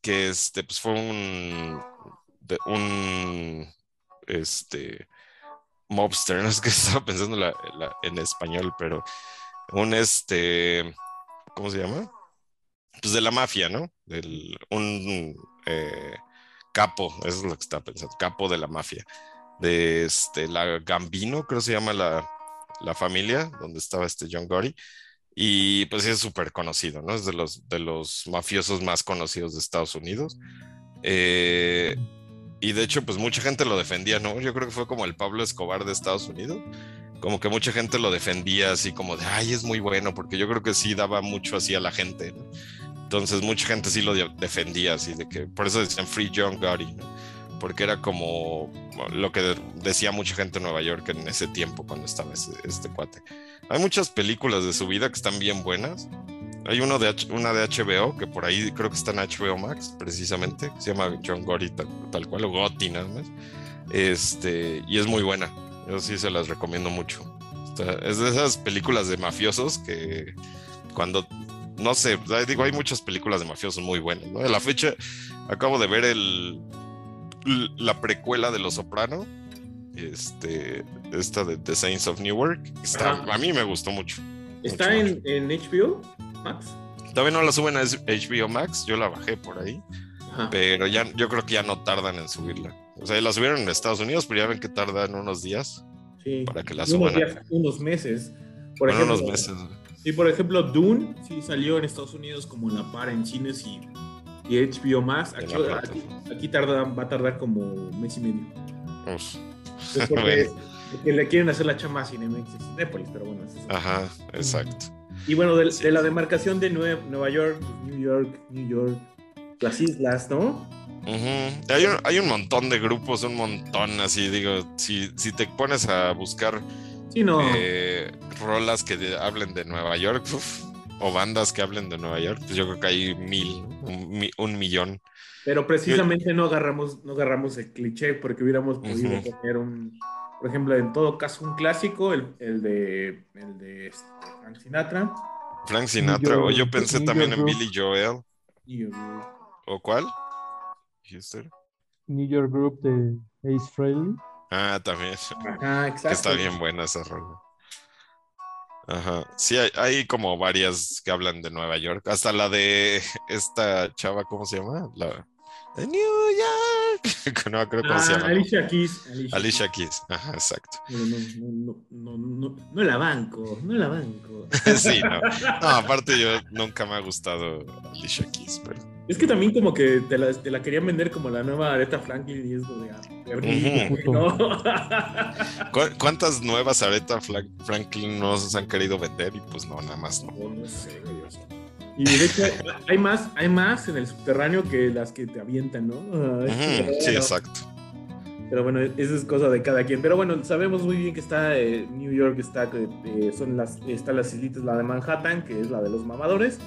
que este, pues fue un, un, este, mobster, <laughs> no es que estaba pensando la, la, en español, pero un, este, ¿cómo se llama? Pues de la mafia, ¿no? Del, un... Eh, capo, eso es lo que estaba pensando, capo de la mafia, de este, la Gambino, creo que se llama la, la familia, donde estaba este John Gotti, y pues es súper conocido, ¿no? Es de los, de los mafiosos más conocidos de Estados Unidos. Eh, y de hecho, pues mucha gente lo defendía, ¿no? Yo creo que fue como el Pablo Escobar de Estados Unidos. Como que mucha gente lo defendía así como de, ay, es muy bueno, porque yo creo que sí daba mucho así a la gente, ¿no? Entonces mucha gente sí lo defendía, así de que por eso decían Free John Gotti, porque era como lo que decía mucha gente en Nueva York en ese tiempo cuando estaba este cuate. Hay muchas películas de su vida que están bien buenas. Hay uno de una de HBO que por ahí creo que está en HBO Max, precisamente, que se llama John Gotti, tal, cual, o Gotti nada más. Este, y es muy buena. Yo sí se las recomiendo mucho. es de esas películas de mafiosos que cuando no sé, digo, hay muchas películas de mafiosos muy buenas, ¿no? De la fecha, acabo de ver el, la precuela de Los Soprano, este, esta de The Saints of Newark, está, a mí me gustó mucho. ¿Está en, en, HBO Max? Todavía no la suben a HBO Max, yo la bajé por ahí, pero ya, yo creo que ya no tardan en subirla. O sea, la subieron en Estados Unidos, pero ya ven que tardan unos días para que la suban. Unos, días, unos meses. Por ejemplo, unos meses. Sí, por ejemplo, Dune sí salió en Estados Unidos como en la par en cines y, y HBO Max. Aquí, aquí, tarda, va a tardar como mes y medio. Uf. <laughs> Porque, porque, le quieren hacer la chamba a Cinemex y Cinépolis, pero bueno. Es Ajá, exacto. Y bueno, de, de la demarcación de Nueva, Nueva York, New York, New York, las islas, ¿no? Uh -huh. hay, un, hay, un, montón de grupos, un montón así, digo, si, si te pones a buscar Sí, no. eh, rolas que de, hablen de Nueva York uf, o bandas que hablen de Nueva York, pues yo creo que hay mil, un, un millón. Pero precisamente yo, no agarramos, no agarramos el cliché porque hubiéramos podido uh -huh. poner un, por ejemplo, en todo caso un clásico, el, el de, el de este, Frank Sinatra. Frank Sinatra, o yo pensé New también York en Billy Joel. ¿O cuál? ¿Dijiste? New York Group de Ace Frehley. Ah, también. Ajá, exacto. Que está bien buena esa rola. Ajá. Sí, hay, hay, como varias que hablan de Nueva York. Hasta la de esta chava, ¿cómo se llama? La de New York. <laughs> no creo cómo ah, se llama. Alicia Keys. Alicia, Alicia Keys. Ajá, exacto. No, no, no, no, no, la banco, no la banco. <laughs> sí, no. No, aparte yo nunca me ha gustado Alicia Keys, pero. Es que también como que te la, te la querían vender como la nueva Aretha Franklin y es como de... Ah, uh -huh. ¿no? <laughs> ¿Cu ¿Cuántas nuevas Aretha Franklin nos han querido vender? Y pues no, nada más no. No, no sé, güey. Y de hecho <laughs> hay más, hay más en el subterráneo que las que te avientan, ¿no? Uh -huh. Sí, exacto. Pero bueno, eso es cosa de cada quien. Pero bueno, sabemos muy bien que está eh, New York, está, eh, son las, está las islitas, la de Manhattan, que es la de los mamadores.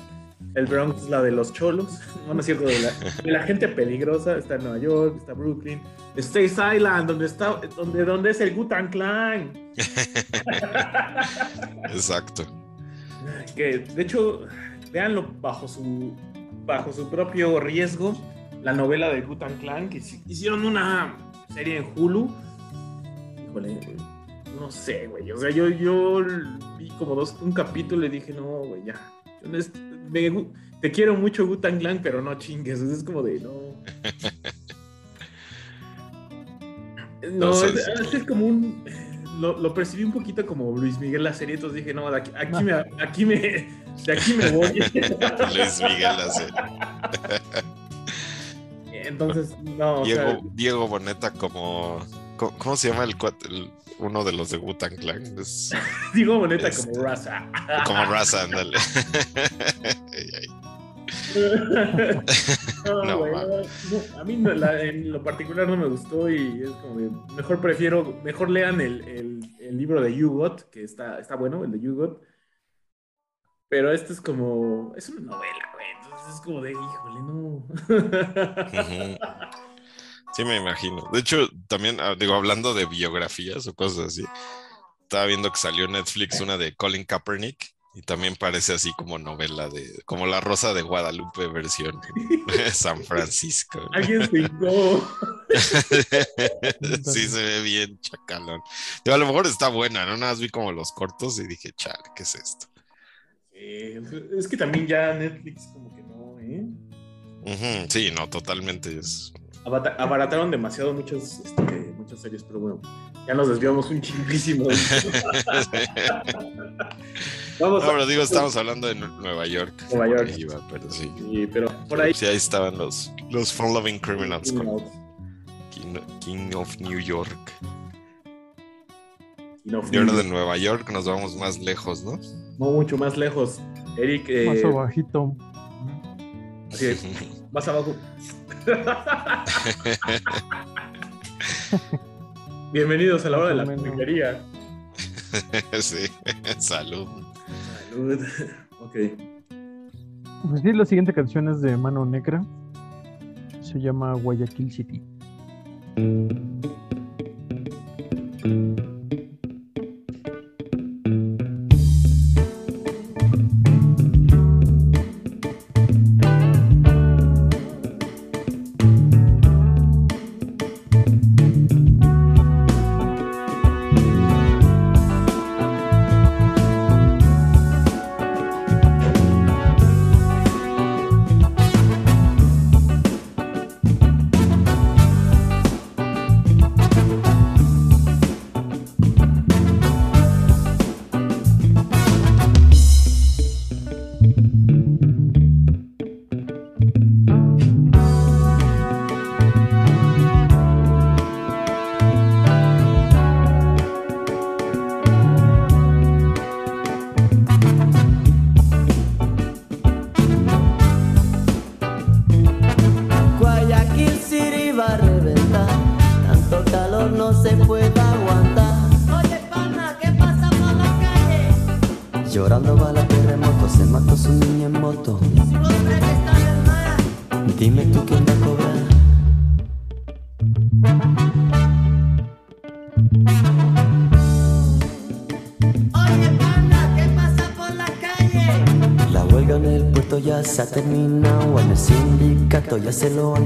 El Bronx es la de los cholos, <laughs> no, no es cierto, de la, de la gente peligrosa, está en Nueva York, está Brooklyn, States Island, donde está, donde, donde es el Gutan Clan. <laughs> Exacto. Que de hecho, véanlo bajo su, bajo su propio riesgo, la novela de Gutan Clan, que hici- hicieron una serie en Hulu. Híjole, no sé, güey. O sea, yo, yo vi como dos, un capítulo y dije, no, güey, ya. Yo no es- me te quiero mucho, Gutan Clan, pero no chingues. Es como de, no. <laughs> No, es, es como un. Lo, lo percibí un poquito como Luis Miguel la serie, entonces dije, no, de aquí, aquí me, aquí me, de aquí me voy. <laughs> Luis Miguel hace. Entonces, no, o sea, Diego, Boneta como. ¿Cómo, cómo se llama el, cuate- el- uno de los de Wu-Tang Clan? Es <laughs> digo boneta Este, como raza. como raza, <laughs> ándale. No, <laughs> No, no, a mí la- en lo particular no me gustó y es como mejor prefiero, mejor lean el, el- el libro de Yugot, que está, está bueno, el de Yugot. Pero este es como, es una novela, güey, entonces es como de, híjole, no. Sí, me imagino. De hecho, también, ah, digo, hablando de biografías o cosas así, estaba viendo que salió en Netflix una de Colin Kaepernick y también parece así como novela de, como La Rosa de Guadalupe versión San Francisco. Alguien se <laughs> sí, se ve bien chacalón. Digo, a lo mejor está buena, ¿no? Nada más vi como los cortos y dije, chale, ¿qué es esto? Eh, es que también ya Netflix como que no, ¿eh? Sí, no, totalmente es. Abarataron demasiado muchas, este, muchas series, pero bueno, ya nos desviamos un chinguísimo. <laughs> <laughs> Vamos No, a pero digo, estamos hablando de Nu- Nueva York. Nueva York. Ahí iba, pero sí. Sí, pero por ahí. Sí, ahí estaban los, los Fun Loving Criminals con No, King, King of New York. no, Y ahora de Nueva York nos vamos más lejos, ¿no? no mucho más lejos. Eric, eh, Más abajito. así es, <laughs> más abajo. <laughs> Bienvenidos a la hora de la porquería. <laughs> sí, <laughs> salud. Salud. Ok. Pues sí, la siguiente canción es de Mano Negra. Se llama Guayaquil City. Se lo han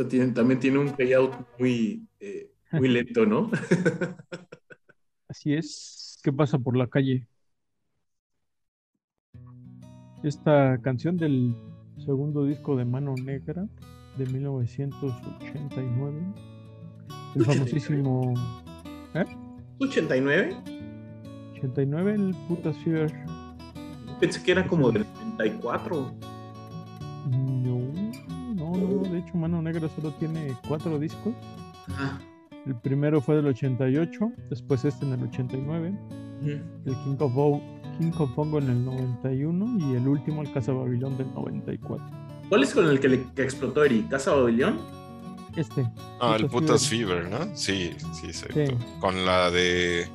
Esta tiene, también tiene un layout muy, eh, muy lento, ¿no? <laughs> Así es. ¿Qué pasa por la calle? Esta canción del segundo disco de Mano Negra de 1989. El 89. famosísimo. ¿Eh? ¿89? 89, el Putas Fever. Pensé que era como del 94. Hecho, Mano Negra solo tiene cuatro discos. Ajá. El primero fue del 88, después este en el 89, Ujú. el King of, Bo- King of Bongo en el 91 y el último, el Casa Babilón del 94. ¿Cuál es con el que, le, que explotó Eri? ¿Casa Babilón? Este. Ah, el Putas Putas Fever, ¿no? Sí, sí, exacto. Sí. Con la de.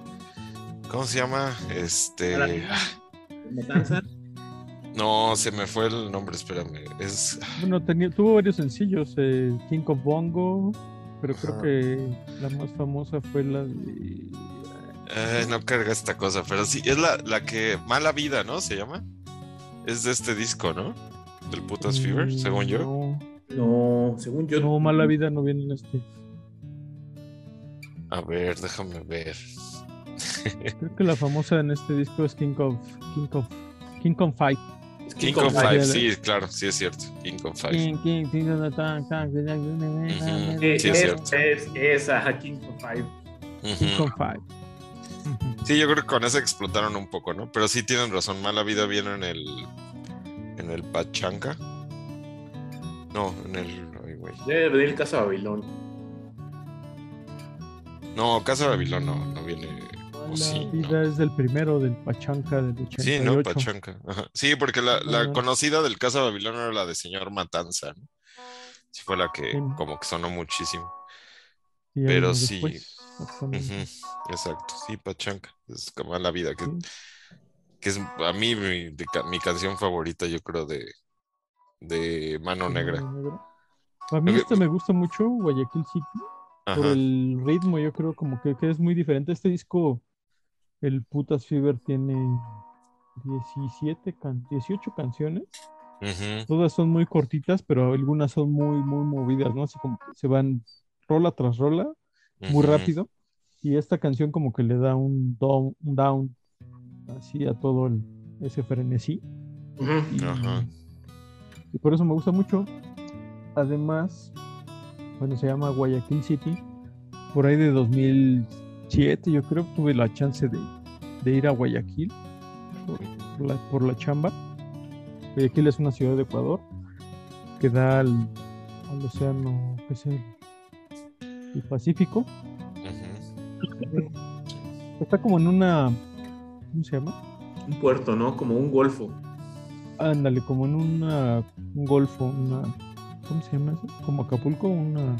¿Cómo se llama? Este. ¿Matanza? No, se me fue el nombre, espérame. Es. Bueno, tenía, tuvo varios sencillos, eh, King of Bongo, pero creo que la más famosa fue la de... Ay, no carga esta cosa, pero sí, es la, la que. Mala Vida, ¿no? Se llama. Es de este disco, ¿no? Del Putas Fever, Mm, según yo. No, No, según yo. no, Mala Vida no viene en este. A ver, déjame ver. Creo que la famosa en este disco es King of... King of... King of Fight. King Kong of Five. Five, Five. sí, claro, sí es cierto. King of Five. King, King, King of. Eh, Sí, es, es cierto. es, ajá, King of Five. King of Five. Sí, yo creo que con esa explotaron un poco, ¿no? Pero sí tienen razón, Mala Vida viene en el. En el Pachanca. No, en el. ay, güey. Debe venir Casa Babilón. No, Casa Babilón no, no viene. O La sí, vida no. es del primero, del Pachanca del 88. Sí, no, Pachanca. Ajá. Sí, porque la, conocida del Casa Babilón era la de Señor Matanza, ¿no? Sí, fue la que Sí. como que sonó muchísimo. Y pero sí. después, Exacto, sí, Pachanca. Es como la vida, que, que es a mí mi, de mi canción favorita, yo creo, de, de Mano Negra. Mano Negra. A mí Ok. este me gusta mucho, Guayaquil City, por el ritmo, yo creo como que, que es muy diferente. Este disco, el Putas Fever, tiene 17, can- 18 canciones. Todas son muy cortitas, pero algunas son muy, muy movidas, ¿no? Así como se van rola tras rola, muy rápido. Y esta canción como que le da un down, un down así a todo el- ese frenesí. Ujú. Y, Ajá. y por eso me gusta mucho. Además, bueno, se llama Guayaquil City. Por ahí de 2007, yo creo, tuve la chance de, de ir a Guayaquil por, por la, por la chamba. Guayaquil es una ciudad de Ecuador que da al, al océano, ¿qué es el, el Pacífico. Está como en una, ¿cómo se llama? Un puerto, ¿no? Como un golfo. Ándale, como en una, un golfo, una, ¿cómo se llama eso? Como Acapulco, una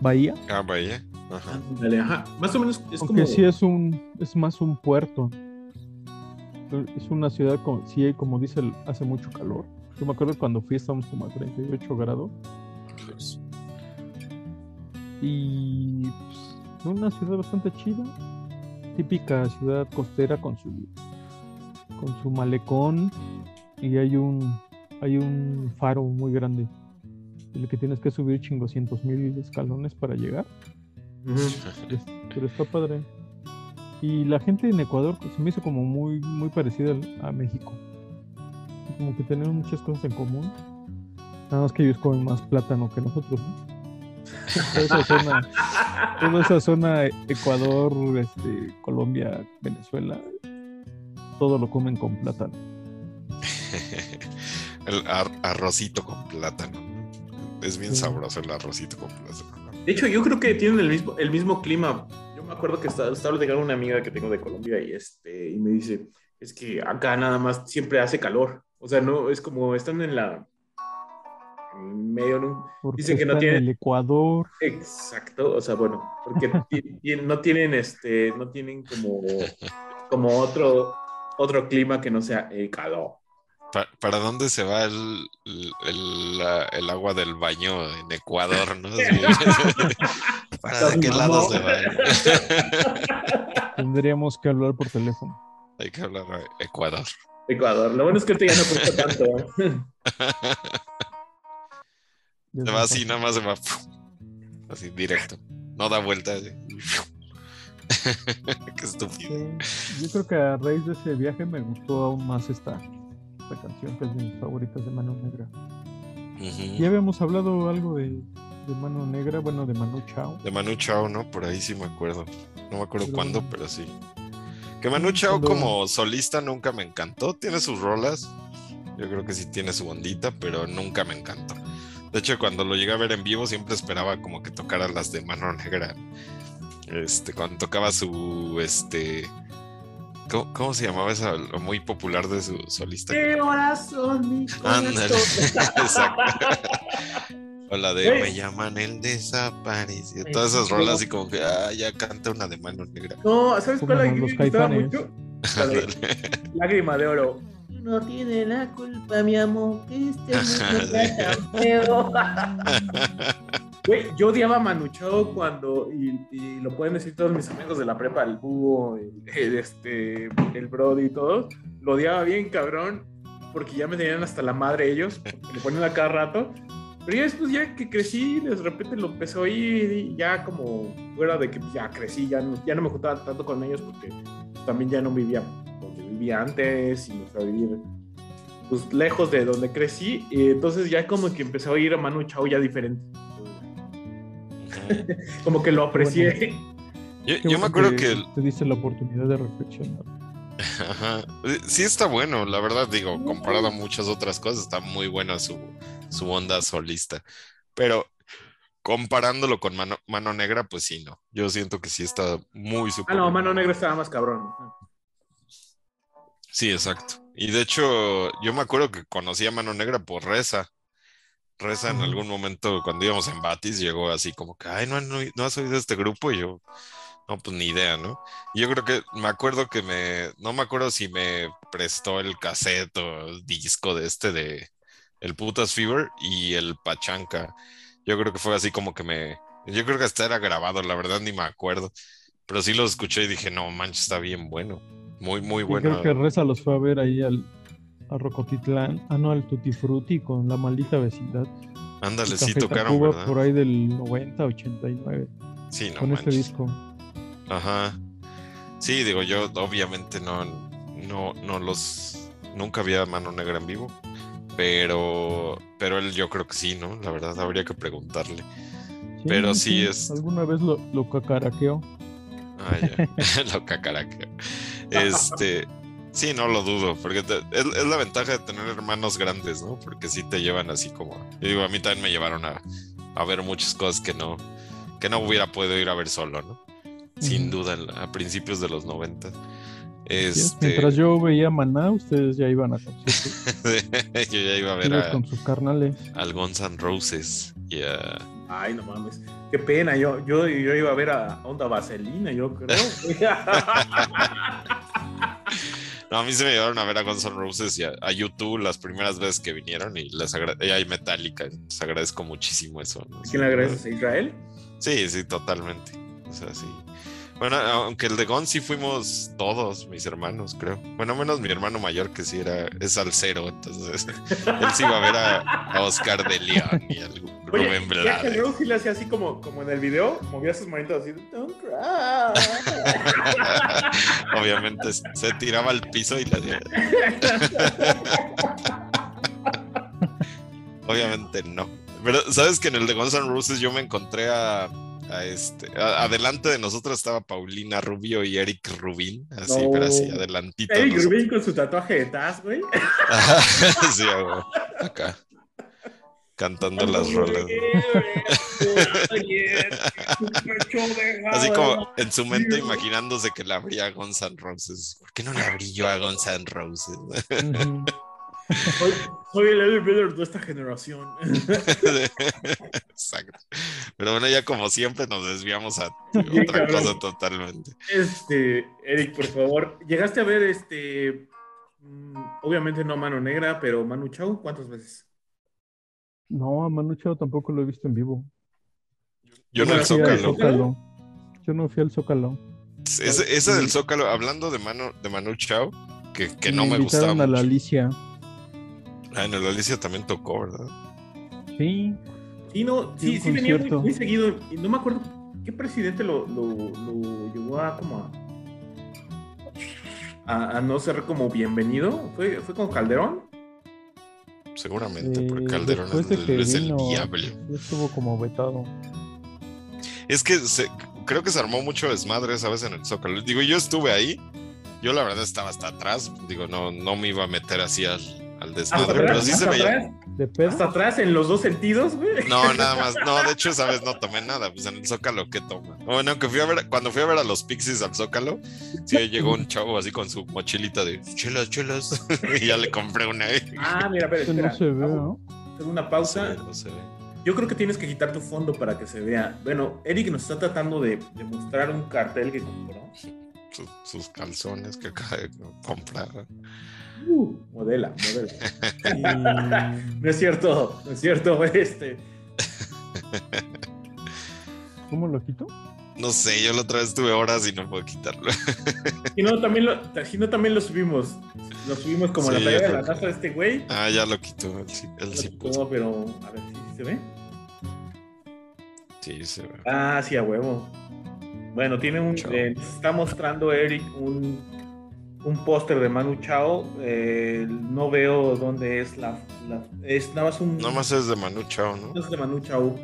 bahía. Ah, vaya. Ajá. Ándale, ajá. Más o menos es Aunque como. sí es un, es más un puerto. Es una ciudad, como, sí, como dice, hace mucho calor. Yo me acuerdo cuando fui estábamos como a 38 grados. Y pues, una ciudad bastante chida. Típica ciudad costera con su con su malecón. Y hay un hay un faro muy grande. En el que tienes que subir chingoscientos mil escalones para llegar. Pero está padre. Y la gente en Ecuador pues, se me hizo como muy, muy parecida a México. Como que tenemos muchas cosas en común. Nada más que ellos comen más plátano que nosotros. ¿no? Toda <laughs> esa zona, toda esa zona Ecuador, este, Colombia, Venezuela, todo lo comen con plátano. <laughs> el ar- arrocito con plátano. ¿no? Es bien Sí. sabroso el arrocito con plátano. De hecho, yo creo que tienen el mismo, el mismo clima. Yo me acuerdo que estaba, estaba platicando con una amiga que tengo de Colombia y, este, y me dice, es que acá nada más siempre hace calor. O sea, no, es como están en la... En medio, ¿no? Porque Dicen que no está tiene- en el Ecuador. Exacto, o sea, bueno, porque <laughs> no tienen, este, no tienen como, como otro, otro clima que no sea el calor. Pa- ¿Para dónde se va el, el, el- la- el agua del baño en Ecuador? ¿no? <laughs> ¿Para Estás qué lado se va? <laughs> Tendríamos que hablar por teléfono. Hay que hablar a Ecuador. Ecuador. Lo bueno es que ahorita ya no cuesta tanto. Ya <laughs> Se va así, nada más se va. Así, directo. No da vuelta. así. Qué estúpido. Sí, yo creo que a raíz de ese viaje me gustó aún más esta, esta canción, que es de mis favoritas de Mano Negra. Ya habíamos hablado algo de, de Mano Negra, bueno, de Manu Chao. De Manu Chao, ¿no? Por ahí sí me acuerdo. No me acuerdo Pero- cuándo, pero sí. Que Manu Chao cuando- como solista nunca me encantó. Tiene sus rolas. Yo creo que sí tiene su ondita, pero nunca me encantó. De hecho, cuando lo llegué a ver en vivo, siempre esperaba como que tocara las de Mano Negra. Este, cuando tocaba su, este... ¿Cómo, cómo se llamaba esa? Lo muy popular de su solista. ¿Qué horas son mi Ándale. corazón? <laughs> Exacto. O la de Güey. Me llaman el desaparecido. Todas esas rolas así como que, ah, ya canta una de mano negra. No, ¿sabes cuál gustaba Caifanes. mucho? La Lágrima de oro. No tiene la culpa, mi amor, que este mundo está tan feo. <laughs> Güey, yo odiaba a Manu Chao cuando, y, lo pueden decir todos mis amigos de la prepa, el búho, el, este, el Brody y todos, lo odiaba bien cabrón, porque ya me tenían hasta la madre ellos, le ponían a cada rato. Pero ya después, ya que crecí, de repente lo empecé a y ya como fuera de que ya crecí, ya no, ya no me juntaba tanto con ellos porque también ya no vivía donde vivía antes y me fui vivir pues, lejos de donde crecí. Y entonces ya como que empecé a oír a Manu Chao ya diferente. <laughs> Como que lo aprecié. Yo, me acuerdo que, te diste la oportunidad de reflexionar. <laughs> ajá, sí está bueno, la verdad, digo, comparado a muchas otras cosas, está muy buena su, su onda solista. Pero comparándolo con Mano, Mano Negra, pues sí, no. Yo siento que sí está muy Ah, super. no, Mano Negra estaba más cabrón. Sí, exacto. Y de hecho, yo me acuerdo que conocí a Mano Negra por Reza. Reza en algún momento cuando íbamos en Batis llegó así como que, ay, no, no, no has oído este grupo y yo, no, pues ni idea, ¿no? Yo creo que me acuerdo que me, no me acuerdo si me prestó el cassette o el disco de este de el Putas Fever y el Pachanca. Yo creo que fue así como que me, yo creo que hasta era grabado, la verdad ni me acuerdo. Pero sí lo escuché y dije, no manches, está bien bueno. Muy, muy bueno. creo que Reza los fue a ver ahí al a Rocotitlán, ah no, al Tutti Frutti con la maldita vecindad. Ándale, sí tocaron, por ahí del 90, 89, Sí, no con este manches. disco. Ajá. Sí, digo, yo obviamente no, no, no los, nunca había Mano Negra en vivo, pero, pero él yo creo que sí, ¿no? La verdad, habría que preguntarle. Pero sí es- Alguna vez lo, lo cacaraqueó. Ah, ya, <laughs> lo cacaraqueo. <laughs> Este, sí, no lo dudo, porque te- es, es la ventaja de tener hermanos grandes, ¿no? Porque sí te llevan así como, yo digo, a mí también me llevaron a, a ver muchas cosas que no, que no hubiera podido ir a ver solo, ¿no? Sin duda, a principios de los 90. Así es, Este, Mientras yo veía Maná, ustedes ya iban a <laughs> yo ya iba a ver a, con sus carnales. al Guns N' Roses y a... Ay, no mames. Qué pena. Yo, yo, yo iba a ver a Onda Vaselina, yo creo. <laughs> <laughs> No, a mí se me llevaron a ver a Guns N' Roses y a, a YouTube las primeras veces que vinieron y les hay Metallica, les agradezco muchísimo eso. ¿no? ¿Quién le agradeces a Israel? Sí, sí, totalmente. O sea, sí. Bueno, aunque el de Guns sí fuimos todos, mis hermanos, creo. Bueno, menos mi hermano mayor que sí era, es salsero, entonces <laughs> él sí iba a ver a, a Oscar de León y al Rubén Blades. Rose sí le hacía así como, como en el video, movía sus manitos así, don't cry. <laughs> Obviamente se tiraba al piso y le hacía- <laughs> Obviamente no. Pero sabes que en el de Guns N' Roses yo me encontré a, a este. a- adelante de nosotros estaba Paulina Rubio y Eric Rubin. Así, No. pero así, adelantito. de Eric nosotros. Rubin con su tatuaje de Taz, güey. Ajá, <laughs> sí, a huevo, acá. Cantando las rolas. Así como en su mente imaginándose que la abría Guns N' Roses. ¿Por qué no la abrí yo a Guns N' Roses? Soy, soy el Eddie Vedder de esta generación. <laughs> Exacto. Pero bueno, ya como siempre nos desviamos a otra cabrón. cosa totalmente. Este, Eric, por favor, llegaste a ver este. mm, Obviamente no Mano Negra, pero Manu Chao, ¿cuántas veces? No, a Manu Chao tampoco lo he visto en vivo. Yo Bueno, el sí, fui al Zócalo. Zócalo. Yo no fui al Zócalo. Ese, ese del Zócalo, hablando de Manu, de Manu Chao, que, que no me, gustaba. invitaron a la mucho. Alicia. Ah, en el Alicia también tocó, ¿verdad? Sí, Sí, no, Sí, sí, venía muy, seguido. Y no me acuerdo qué presidente lo, lo, lo llevó a como a, a, a no ser como bienvenido. ¿Fue, fue con Calderón? Seguramente, porque Calderón de es, que es el vino- diablo. estuvo como vetado. Es que se- creo que se armó mucho desmadre esa vez en el Zócalo. Digo, yo estuve ahí. Yo la verdad estaba hasta atrás. Digo, no, no me iba a meter así al, al pero atrás, sí se hasta veía. atrás, ¿De pedo? hasta atrás en los dos sentidos, güey. No, nada más. No, de hecho, esa vez no tomé nada. Pues en el Zócalo, ¿qué toma? Bueno, aunque fui a ver, cuando fui a ver a los Pixies al Zócalo, sí llegó un chavo así con su mochilita de chelas, chelas. <laughs> y ya le compré una. Ah, mira, espera, Eso espera. no se ve, ¿no? hacer una No se pausa. ve, no se ve. Yo creo que tienes que quitar tu fondo para que se vea. Bueno, Eric nos está tratando de, de mostrar un cartel que compró. Sus, sus calzones que acaba de comprar. Uh, modela, modela. Y- <laughs> No es cierto, no es cierto, este. ¿Cómo lo quito? No sé, yo la otra vez tuve horas y no puedo quitarlo. Si no, también lo, si no, también lo subimos. Lo subimos como Sí, la yo de la NASA de este güey. Ah, ya lo quitó. Sí, él Lo quitó, pero a ver si se ve. Sí, se ve. Ah, sí, a huevo. Bueno, tiene un. Eh, está mostrando Eric un, un póster de Manu Chao. eh, no veo dónde es la, la- Es nada más un. Nada más es de Manu Chao, ¿no? es de Manu Chao.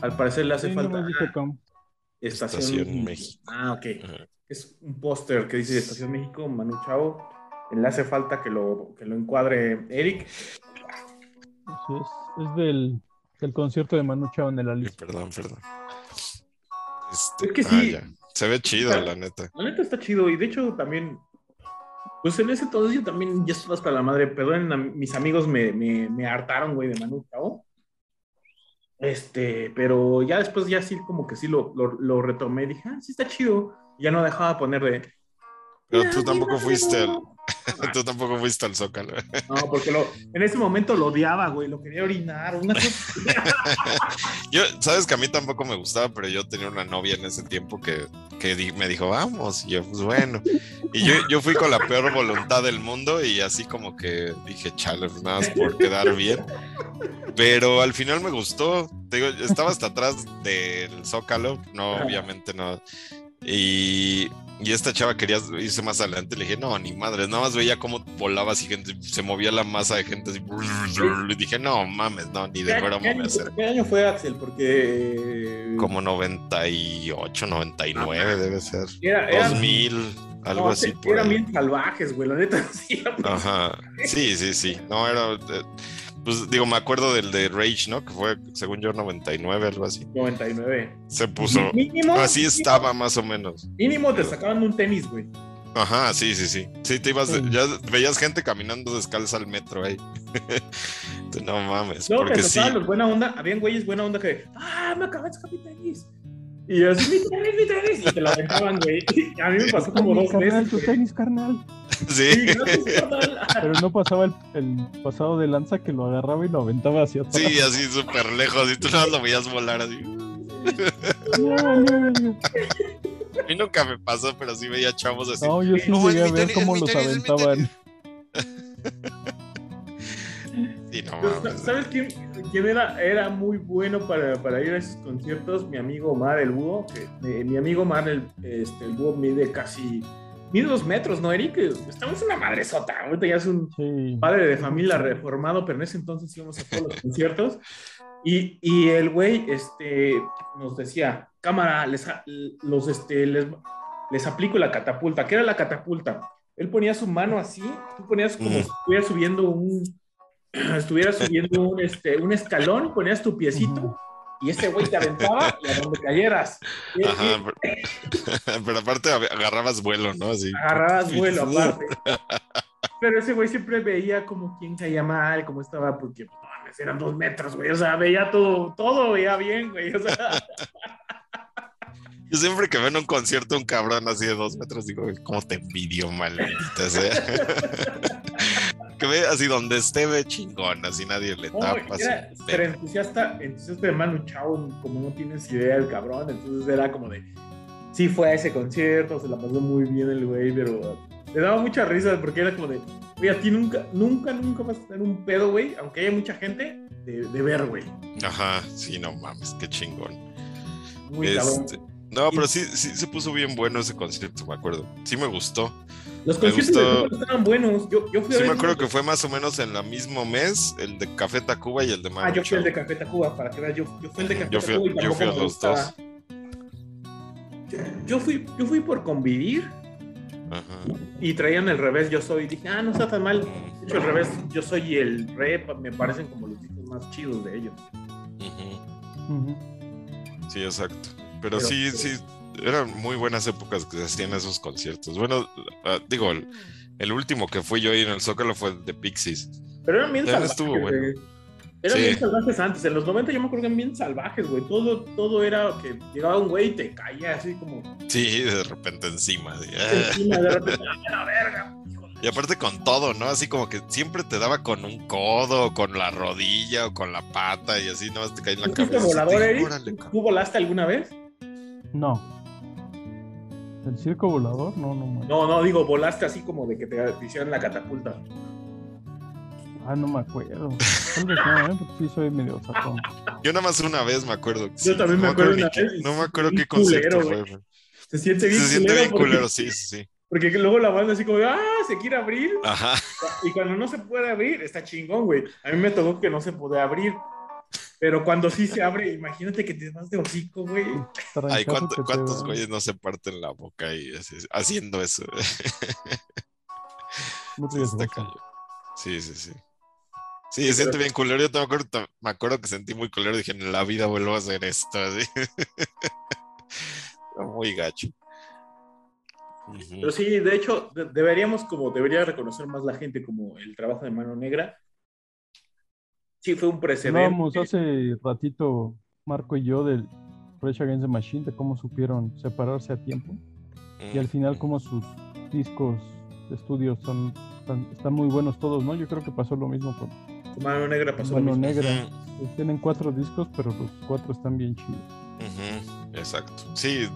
Al parecer le hace Sí, falta. Cam. Estación, Estación México. Ah, ok. Ajá. Es un póster que dice Estación México, Manu Chao. Le hace falta que lo, que lo encuadre Eric. Sí, es, es del, del concierto de Manu Chao en el Ay, Alicia. perdón, perdón. Este, Es que sí. Se ve chido, la neta. La neta está chido y de hecho también, pues en ese entonces yo también ya estaba hasta la madre, perdonen, a mis amigos me, me, me hartaron, güey, de Manu Chao. Este, pero ya después ya sí como que sí lo, lo, lo retomé, dije, ah, sí está chido. Ya no dejaba poner de... Pero tú tampoco fuiste al, <laughs> tú tampoco fuiste al Zócalo. No, porque lo, en ese momento lo odiaba, güey, lo quería orinar, una cosa... <laughs> Yo, sabes que a mí tampoco me gustaba, pero yo tenía una novia en ese tiempo que, que di- me dijo, vamos, y yo, pues bueno. Y yo, yo fui con la peor voluntad del mundo y así como que dije, chale, pues nada más por quedar bien. Pero al final me gustó. Te digo, estaba hasta atrás del Zócalo, no, obviamente no. Y, y esta chava quería irse más adelante. Le dije, no, ni madre, nada más veía cómo volaba así, gente, se movía la masa de gente así. Y dije, no mames, no, ni de ¿Qué, broma qué me acerco. qué año fue Axel? Porque... Como 98, 99 debe ser. Era, era- 2000, algo no, así. eran bien salvajes, güey, la neta. <laughs> Sí, Ajá. Sí, sí, sí. No, era. Pues digo, me acuerdo del de Rage, ¿no? Que fue, según yo, 99, algo así. 99. Se puso. Mínimo, Así mínimo- estaba más o menos. Mínimo te sacaban un tenis, güey. Ajá, sí, sí, sí. Sí, te ibas, de- Sí. ya veías gente caminando descalza al metro ahí. <laughs> No mames, te porque sí. los buena onda, habían güeyes buena onda que, ah, me acabé de sacar mi tenis. Y yo así, mi tenis, mi tenis. Y te lo aventaban, güey. Y <laughs> A mí me pasó como dos carnal, veces. tu tenis, carnal. Sí. <laughs> Pero no pasaba el, el pasado de lanza que lo agarraba y lo aventaba hacia atrás. Sí, así súper lejos. Y tú nada más lo veías volar así. <laughs> A mí nunca me pasó, pero sí veía chavos así. No, yo sí No, llegué a ver tenis, cómo los aventaban. Sí, no Pero, mames. ¿Sabes quién, quién era, era muy bueno para, para ir a esos conciertos? Mi amigo Omar el Búho. que, eh, mi amigo Omar el, este, el Búho mide casi. Mide dos metros, ¿no, Eric? Estamos en una madresota. Ahorita ya es un Sí. padre de familia reformado, pero en ese entonces íbamos a todos los conciertos. Y, y el güey este, nos decía: Cámara, les, a- los, este, les, les aplico la catapulta. ¿Qué era la catapulta? Él ponía su mano así, tú ponías como Mm. si estuviera subiendo un, <clears throat> estuviera subiendo un, este, un escalón, ponías tu piecito. Y ese güey te aventaba y a donde cayeras. Y- <laughs> Ajá, y pero, <laughs> pero aparte ag- agarrabas vuelo, ¿no? Así. agarrabas vuelo <laughs> aparte. Pero ese güey siempre veía como quién caía mal, cómo estaba, porque mames, eran dos metros, güey. O sea, veía todo, todo veía bien, güey. O sea, Yo siempre que veo en un concierto un cabrón así de dos metros, digo, ¿cómo te envidio, maldita sea? Que ve así donde esté, ve chingón, así nadie le tapa. era pero entusiasta, entusiasta de Manu Chao, como no tienes idea del cabrón. Entonces era como de, sí fue a ese concierto, se la pasó muy bien el güey, pero le daba mucha risa porque era como de, oye, a ti nunca, nunca, nunca vas a tener un pedo, güey, aunque haya mucha gente, de, de ver, güey. Ajá, sí, no mames, qué chingón. Muy cabrón. No, pero sí, sí se puso bien bueno ese concierto, me acuerdo. Sí me gustó. Los conciertos de gustó. Cuba estaban buenos. Yo, yo fui a Sí me acuerdo que fue más o menos en el mismo mes, el de Café Tacuba y el de Manu Ah, yo fui el de Café Tacuba, para que veas, yo, yo fui el de Café Yo fui- Tacuba y yo tampoco fui a me los gustaba. dos. Yo, fui, yo fui por convivir Ajá. y traían el revés, yo soy, dije, ah, no está tan mal. De hecho, el revés, yo soy el re, me parecen como los discos más chidos de ellos. Ujú. Ujú. Sí, exacto. Pero, Pero- sí, sí, eran muy buenas épocas que se hacían esos conciertos. Bueno, ah, digo, el, el último que fui yo ahí en el Zócalo fue de Pixies. Pero eran bien salvajes. estuvo bueno. Eran Sí. bien salvajes antes. En los 90 yo me acuerdo que eran bien salvajes, güey. Todo, todo era que llegaba un güey y te caía así como Sí, de repente encima. así, ah. encima de repente. ¡Ah, la verga! Y aparte con todo, ¿no? Así como que siempre te daba con un codo, con la rodilla, o con la pata, y así nada más te caía en la ¿Tú fuiste cabeza. ¿Tú volaste alguna vez? No. ¿El circo volador? No, no, man. No, no, digo, volaste así como de que te te hicieran la catapulta. Ah, no me acuerdo. Tal vez no, ¿eh? Porque sí soy medio sacón. Yo nada más una vez me acuerdo. Yo también me no acuerdo ni una qué- vez No me acuerdo qué culero, fue. Se siente bien Se siente culero bien porque- culero, sí, sí, sí. Porque luego la banda así como, ah, se quiere abrir. Ajá. Y cuando no se puede abrir, está chingón, güey. A mí me tocó que no se puede abrir. Pero cuando sí se abre, imagínate que te vas de hocico, güey. Ay, ¿cuánto- te ¿cuántos güeyes no se parten la boca y así- haciendo eso? <laughs> Riesgoso. cañón. Sí, sí, sí. Sí, se siente bien culero. Yo te me acuerdo, me acuerdo que sentí muy culero. Dije, en la vida vuelvo a hacer esto. así. Está <laughs> muy gacho. Pero sí, de hecho, de- deberíamos como, debería reconocer más la gente como el trabajo de Mano Negra. Sí, fue un precedente. Hablábamos hace ratito, Marco y yo, del Rage Against the Machine, de cómo supieron separarse a tiempo. Y al final, cómo sus discos de estudio son, están, están muy buenos todos, ¿no? Yo creo que pasó lo mismo con Mano Negra pasó lo Mano mismo. Negra. Tienen cuatro discos, pero los cuatro están bien chidos. Exacto. Sí,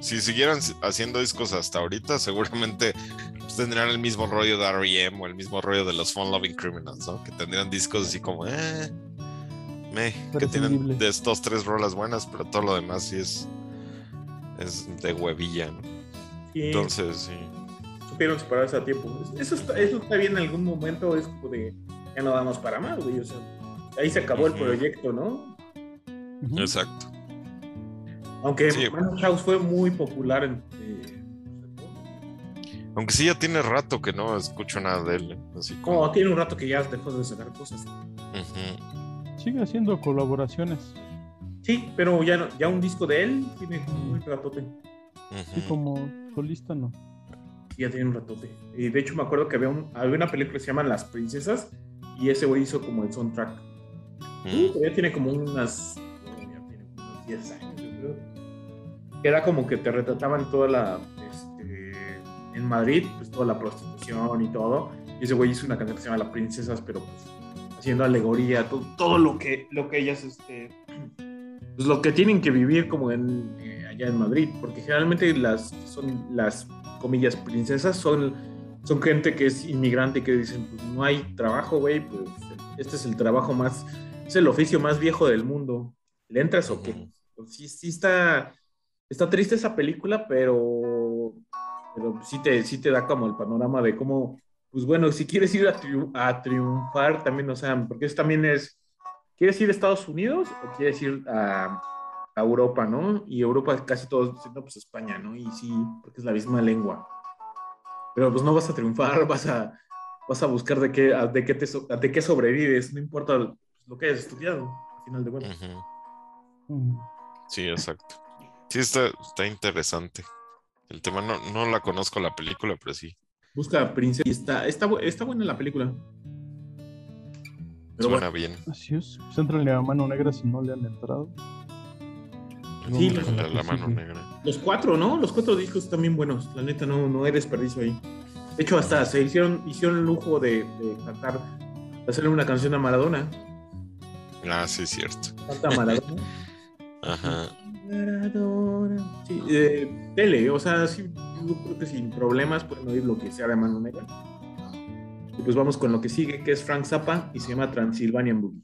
si siguieran haciendo discos hasta ahorita, seguramente pues, tendrían el mismo rollo de R.E.M. o el mismo rollo de los Fun Loving Criminals, ¿no? Que tendrían discos así como, eh, me, que tienen de estos tres rolas buenas, pero todo lo demás sí es, es de huevilla, ¿no? Sí, Entonces, sí. supieron separarse a tiempo. Eso está, eso está bien en algún momento, es como de, ya no damos para más, güey. O sea, ahí se acabó el proyecto, ¿no? Exacto. Aunque Sí. Manu Chao fue muy popular en... eh, Aunque sí ya tiene rato que no escucho nada de él. ¿eh? Así como. como tiene un rato que ya dejó de sacar cosas. Sigue haciendo colaboraciones, Sí, pero ya, no- ya un disco de él tiene un ratote. ujú. como solista, ¿no? Ya tiene un ratote. Y de hecho me acuerdo que había, un- había una película que se llama Las Princesas y ese güey hizo como el soundtrack. Uh, ya tiene como unas... ya tiene unos 10 años, yo creo. Era como que te retrataban toda la... este, en Madrid, pues toda la prostitución y todo. Y ese güey hizo una canción que se llama Las Princesas, pero pues haciendo alegoría, todo, todo lo que lo que ellas... Este, pues lo que tienen que vivir como en, eh, allá en Madrid, porque generalmente las son las comillas princesas son, son gente que es inmigrante y que dicen, pues no hay trabajo, güey, pues este es el trabajo más, es el oficio más viejo del mundo. ¿Le entras o qué? Pues sí, sí está, está triste esa película, pero, pero sí, te, sí te da como el panorama de cómo, pues bueno, si quieres ir a, triu- a triunfar también, o sea, porque eso también es, ¿quieres ir a Estados Unidos o quieres ir a, a Europa, no? Y Europa casi todos dicen, no, pues España, ¿no? Y sí, porque es la misma lengua. Pero pues no vas a triunfar, <laughs> vas a, vas a buscar de qué, a- de qué, te, de qué sobrevives, no importa lo que hayas estudiado, al final de cuentas. Sí, exacto. Sí, está, está interesante. El tema no, no la conozco la película, pero sí. Busca Princesa y está, está, está buena la película. Pero Suena bueno, bien. Así es. Pues entrenle a mano negra si no le han entrado. Sí, la, la la que mano negra. los cuatro, ¿no? Los cuatro discos están bien buenos. La neta, no, no hay desperdicio ahí. De hecho, hasta se hicieron, hicieron el lujo de, de cantar, de hacerle una canción a Maradona. Ah, sí, cierto. Canta Maradona. <laughs> Ajá. Sí, eh, tele, o sea, sí, yo creo que sin problemas pueden oír lo que sea de Mano Negra. Y pues vamos con lo que sigue, que es Frank Zappa y se llama Transylvanian Boogie.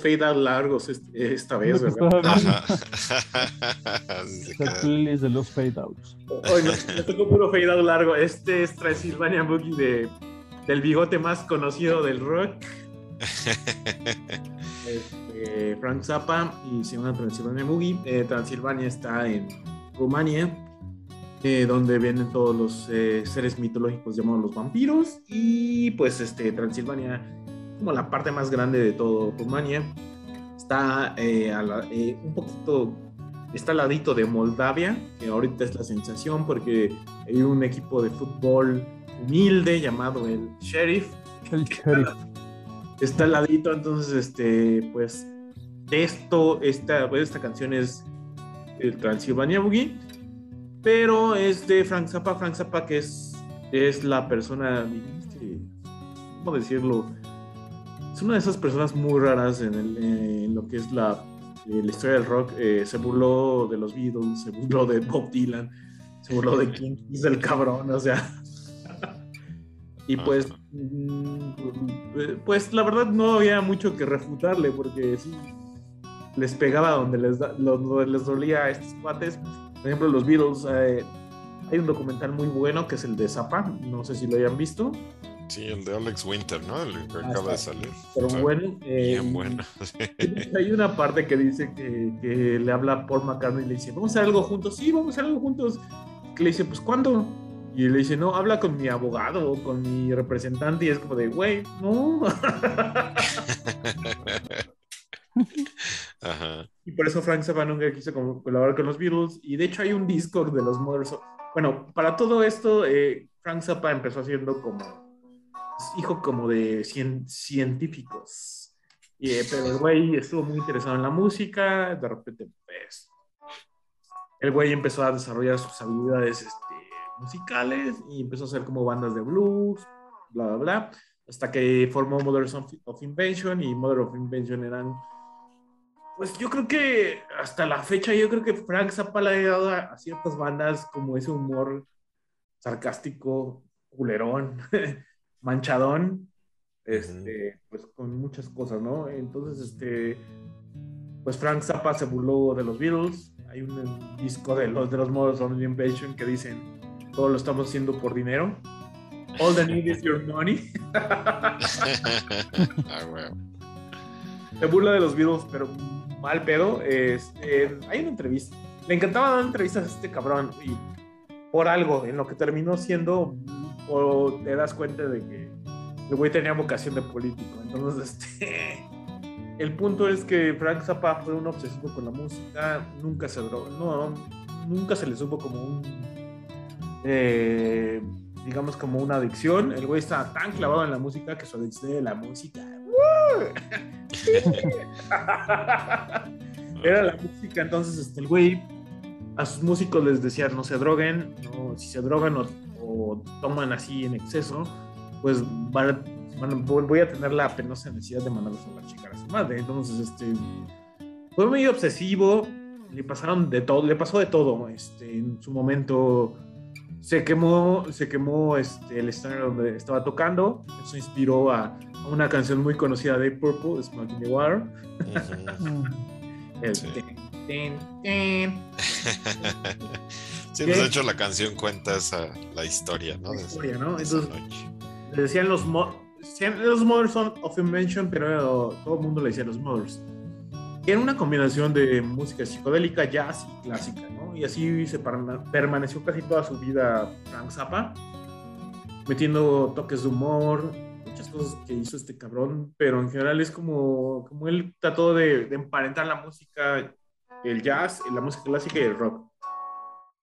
Los fade out largos este- esta vez, ¿verdad? Ajá. <laughs> Playlist de los fade outs. Hoy me, me tocó puro fade out largo. Este es Transylvania Boogie de, del bigote más conocido del rock. Este, Frank Zappa y se llama Transylvania Boogie. Eh, Transilvania está en Rumania, eh, donde vienen todos los eh, seres mitológicos llamados los vampiros. Y pues este, Transilvania, como la parte más grande de todo Rumania, está eh, a la- eh, un poquito, está al ladito de Moldavia, que ahorita es la sensación porque hay un equipo de fútbol humilde llamado el Sheriff, El sheriff. está al ladito, entonces, este, pues, de esto, esta, pues, esta canción es el Transylvania Boogie, pero es de Frank Zappa, Frank Zappa que es, es la persona, que, ¿cómo decirlo? Es una de esas personas muy raras en, el- en lo que es la, eh, la historia del rock, Eh, se burló de los Beatles, se burló de Bob Dylan, se burló de King, <laughs> es el cabrón, o sea... Y pues, mm, pues la verdad no había mucho que refutarle porque sí les pegaba donde les, da- donde les dolía a estos cuates. Por ejemplo, los Beatles, eh, hay un documental muy bueno que es el de Zappa, no sé si lo hayan visto, Sí, el de Alex Winter, ¿no? El que Ah, acaba de salir. pero bueno. eh, Bien bueno. <laughs> <laughs> Hay una parte que dice que, que le habla a Paul McCartney y le dice, ¿vamos a hacer algo juntos? Sí, vamos a hacer algo juntos. Que le dice, pues ¿cuándo? Y le dice, no, habla con mi abogado o con mi representante. Y es como de, güey, no. <laughs> Ajá. Y por eso Frank Zappa nunca quiso colaborar con los Beatles. Y de hecho hay un disco de los Mothers. Bueno, para todo esto, eh, Frank Zappa empezó haciendo como hijo como de cien- científicos. Y, eh, pero el güey estuvo muy interesado en la música. De repente, pues, el güey empezó a desarrollar sus habilidades este, musicales y empezó a hacer como bandas de blues, bla, bla, bla. Hasta que formó Mothers of, Invention y Mother of Invention eran pues yo creo que hasta la fecha, yo creo que Frank Zappa le ha dado a ciertas bandas como ese humor sarcástico, culerón, <laughs> manchadón, este, pues con muchas cosas, ¿no? Entonces, este, pues Frank Zappa se burló de los Beatles. Hay un, disco de los de los Mothers of Invention que dicen todo lo estamos haciendo por dinero. All the need is your money. <laughs> Ah, se burla de los Beatles, pero mal pedo. Es, eh, hay una entrevista. Le encantaba dar entrevistas a este cabrón y por algo, en lo que terminó siendo, o te das cuenta de que el güey tenía vocación de político. Entonces, <laughs> este, el punto es que Frank Zappa fue un obsesivo con la música, nunca se drogó, no, nunca se le supo como un, eh, digamos, como una adicción. El güey estaba tan clavado en la música que su adicción de la música. <laughs> Era la música, entonces este, el güey a sus músicos les decía no se droguen, no, si se drogan o, o toman así en exceso, pues van, van- voy a tener la penosa necesidad de mandarlos a la chica a su madre. Entonces, este, fue muy obsesivo, le pasaron de todo, le pasó de todo. Este, en su momento se quemó, se quemó este, el escenario donde estaba tocando, eso inspiró a, a una canción muy conocida de Purple, Smoke in the Water. Ujú. <laughs> El Sí. tin, tin, tin. <laughs> Sí, pues de hecho la canción cuenta esa, la historia, ¿no? La historia, ¿no? Entonces-. Le decían los, decían los Mothers of Invention, pero todo el mundo le decía los Mothers. Era una combinación de música psicodélica, jazz y clásica, ¿no? Y así se perma- permaneció casi toda su vida Frank Zappa, metiendo toques de humor, muchas cosas que hizo este cabrón, pero en general es como, como él trató de, de emparentar la música, el jazz, la música clásica y el rock.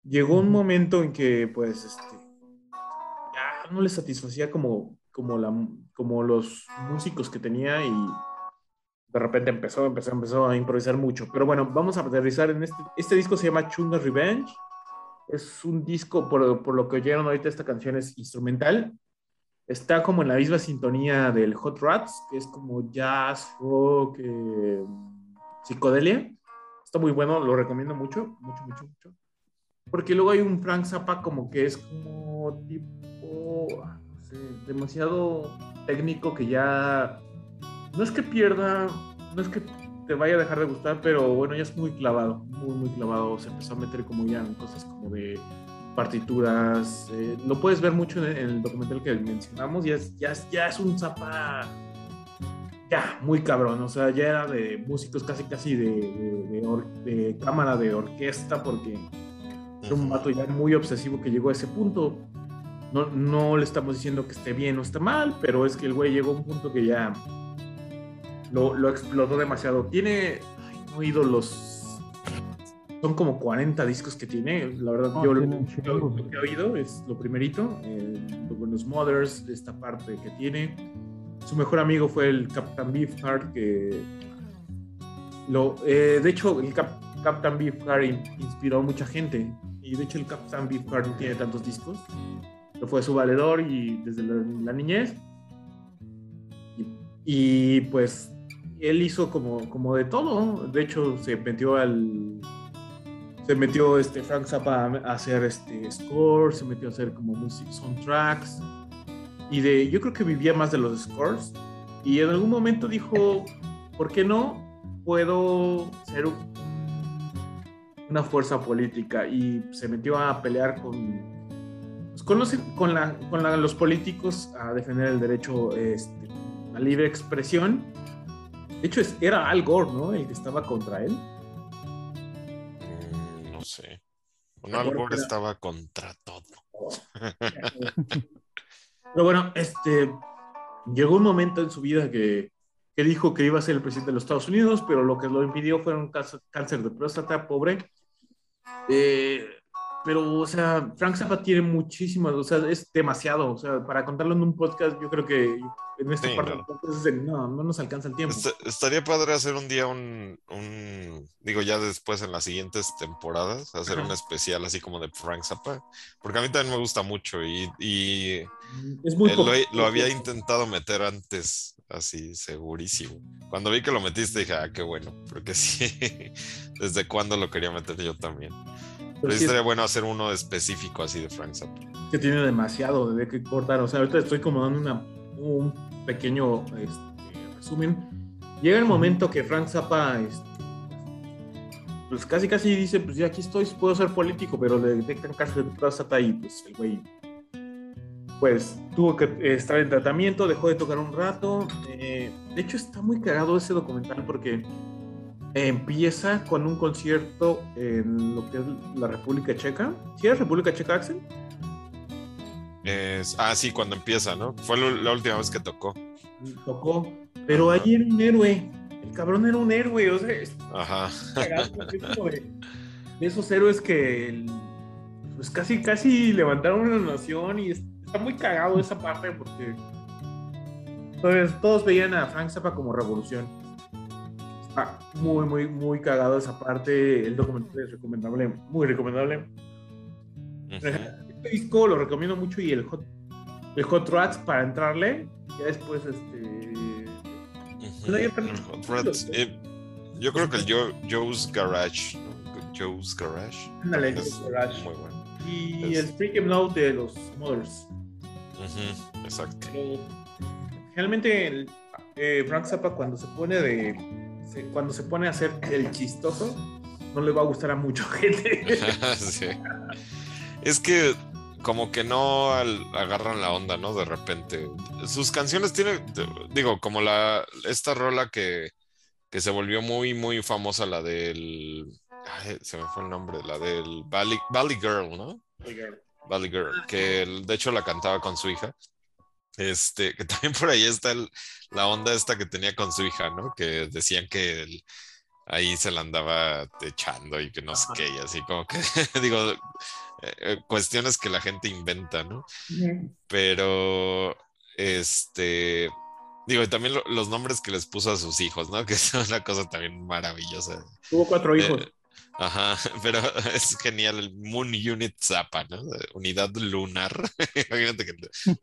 Llegó un momento en que, pues, este, ya no le satisfacía como, como, la, como los músicos que tenía y de repente empezó, empezó, empezó a improvisar mucho. Pero bueno, vamos a aterrizar en este. Este disco se llama Chunga Revenge. Es un disco, por, por lo que oyeron ahorita, esta canción es instrumental. Está como en la misma sintonía del Hot Rats, que es como jazz, rock, eh, psicodelia. Está muy bueno, lo recomiendo mucho, mucho, mucho, mucho. Porque luego hay un Frank Zappa como que es como tipo, sé, demasiado técnico que ya, no es que pierda, no es que te vaya a dejar de gustar, pero bueno, ya es muy clavado, muy, muy clavado. Se empezó a meter como ya en cosas como de partituras. eh, lo puedes ver mucho en el, en el documental que mencionamos ya, es- ya es un zapa ya muy cabrón. O sea, ya era de músicos casi, casi de, de- de de cámara de orquesta porque era un vato ya muy obsesivo que llegó a ese punto. No, no le estamos diciendo que esté bien o esté mal, pero es que el güey llegó a un punto que ya lo, lo explotó demasiado. Tiene, ay, no he oído los... Son como 40 discos que tiene. La verdad, yo lo, lo- lo que he oído es lo primerito. eh, los Mothers, esta parte que tiene. Su mejor amigo fue el Captain Beefheart, que... Lo, eh, de hecho, el Cap- Captain Beefheart in- inspiró a mucha gente. Y de hecho, el Captain Beefheart no tiene tantos discos. Pero fue su valedor y desde la, la niñez. Y, y, pues él hizo como, como de todo. De hecho, se metió al. Se metió este Frank Zappa a hacer este score, se metió a hacer como music soundtracks. Y de, yo creo que vivía más de los scores. Y en algún momento dijo, ¿por qué no puedo ser un- una fuerza política? Y se metió a pelear con, pues, con, los, con, la- con la- los políticos a defender el derecho este, a libre expresión. De hecho, era Al Gore, ¿no? El que estaba contra él. Mm, no sé. No, Al Gore era- estaba contra todo. <laughs> Pero bueno, este, llegó un momento en su vida que, que dijo que iba a ser el presidente de los Estados Unidos, pero lo que lo impidió fue un cáncer de próstata, pobre. Eh, pero, o sea, Frank Zappa tiene muchísimas, o sea, es demasiado. O sea, para contarlo en un podcast, yo creo que en esta Sí, parte no. no, no nos alcanza el tiempo. Est- estaría padre hacer un día un, un- digo ya después en las siguientes temporadas, hacer Ajá. un especial así como de Frank Zappa, porque a mí también me gusta mucho y, y Es muy lo, poco- he- lo había intentado meter antes, así segurísimo. Cuando vi que lo metiste dije, ah, qué bueno, porque <laughs> sí, desde cuándo lo quería meter yo también. Pero pero sí sí es estaría bueno hacer uno específico así de Frank Zappa. que tiene demasiado de que cortar. O sea, ahorita estoy como dando una, un pequeño este, resumen. Llega el momento que Frank Zappa, este, pues casi casi dice, pues ya aquí estoy, puedo ser político, pero le detectan cáncer de próstata y pues el güey, pues tuvo que estar en tratamiento, dejó de tocar un rato. Eh, de hecho está muy cagado ese documental porque empieza con un concierto en lo que es la República Checa. ¿Sí es República Checa, Axel? Es- ah, sí, cuando empieza, ¿no? Fue lo- la última vez que tocó. tocó, pero Ajá. ahí era un héroe. El cabrón era un héroe, o sea, es Ajá. de, de esos héroes que el- pues casi, casi levantaron una nación y está muy cagado esa parte porque entonces, todos veían a Frank Zappa como revolución. Está muy, muy, muy cagado esa parte. El documental es recomendable, muy recomendable. Este disco lo recomiendo mucho y el Hot, el Hot Rats para entrarle. Ya después, este. También- Hot Rats, eh, yo creo que el Jo- Joe's Garage, ¿no? Joe's Garage. Ándale, también Joe's Garage. Muy bueno. Y Es- el Freak Em Out de los Mothers. Exacto. Pero generalmente el, eh, Frank Zappa cuando se pone de. se- cuando se pone a hacer el chistoso, no le va a gustar a mucha <laughs> gente. <laughs> Sí. Es que como que no al- agarran la onda, ¿no? De repente. Sus canciones tienen, digo, como la esta rola que, que se volvió muy, muy famosa, la del... ay, se me fue el nombre, la del Valley, Valley Girl, ¿no? Valley Girl, que el- de hecho la cantaba con su hija. Este, que también por ahí está el- la onda esta que tenía con su hija, ¿no? Que decían que ahí se la andaba echando y que no sé qué, y así como que, <laughs> digo, eh, eh, cuestiones que la gente inventa, ¿no? Pero, este, digo, y también lo- los nombres que les puso a sus hijos, ¿no? <laughs> Que es una cosa también maravillosa. Tuvo cuatro hijos. Eh, Ajá, <laughs> pero es genial el Moon Unit Zappa, ¿no? Unidad lunar. <laughs> Imagínate que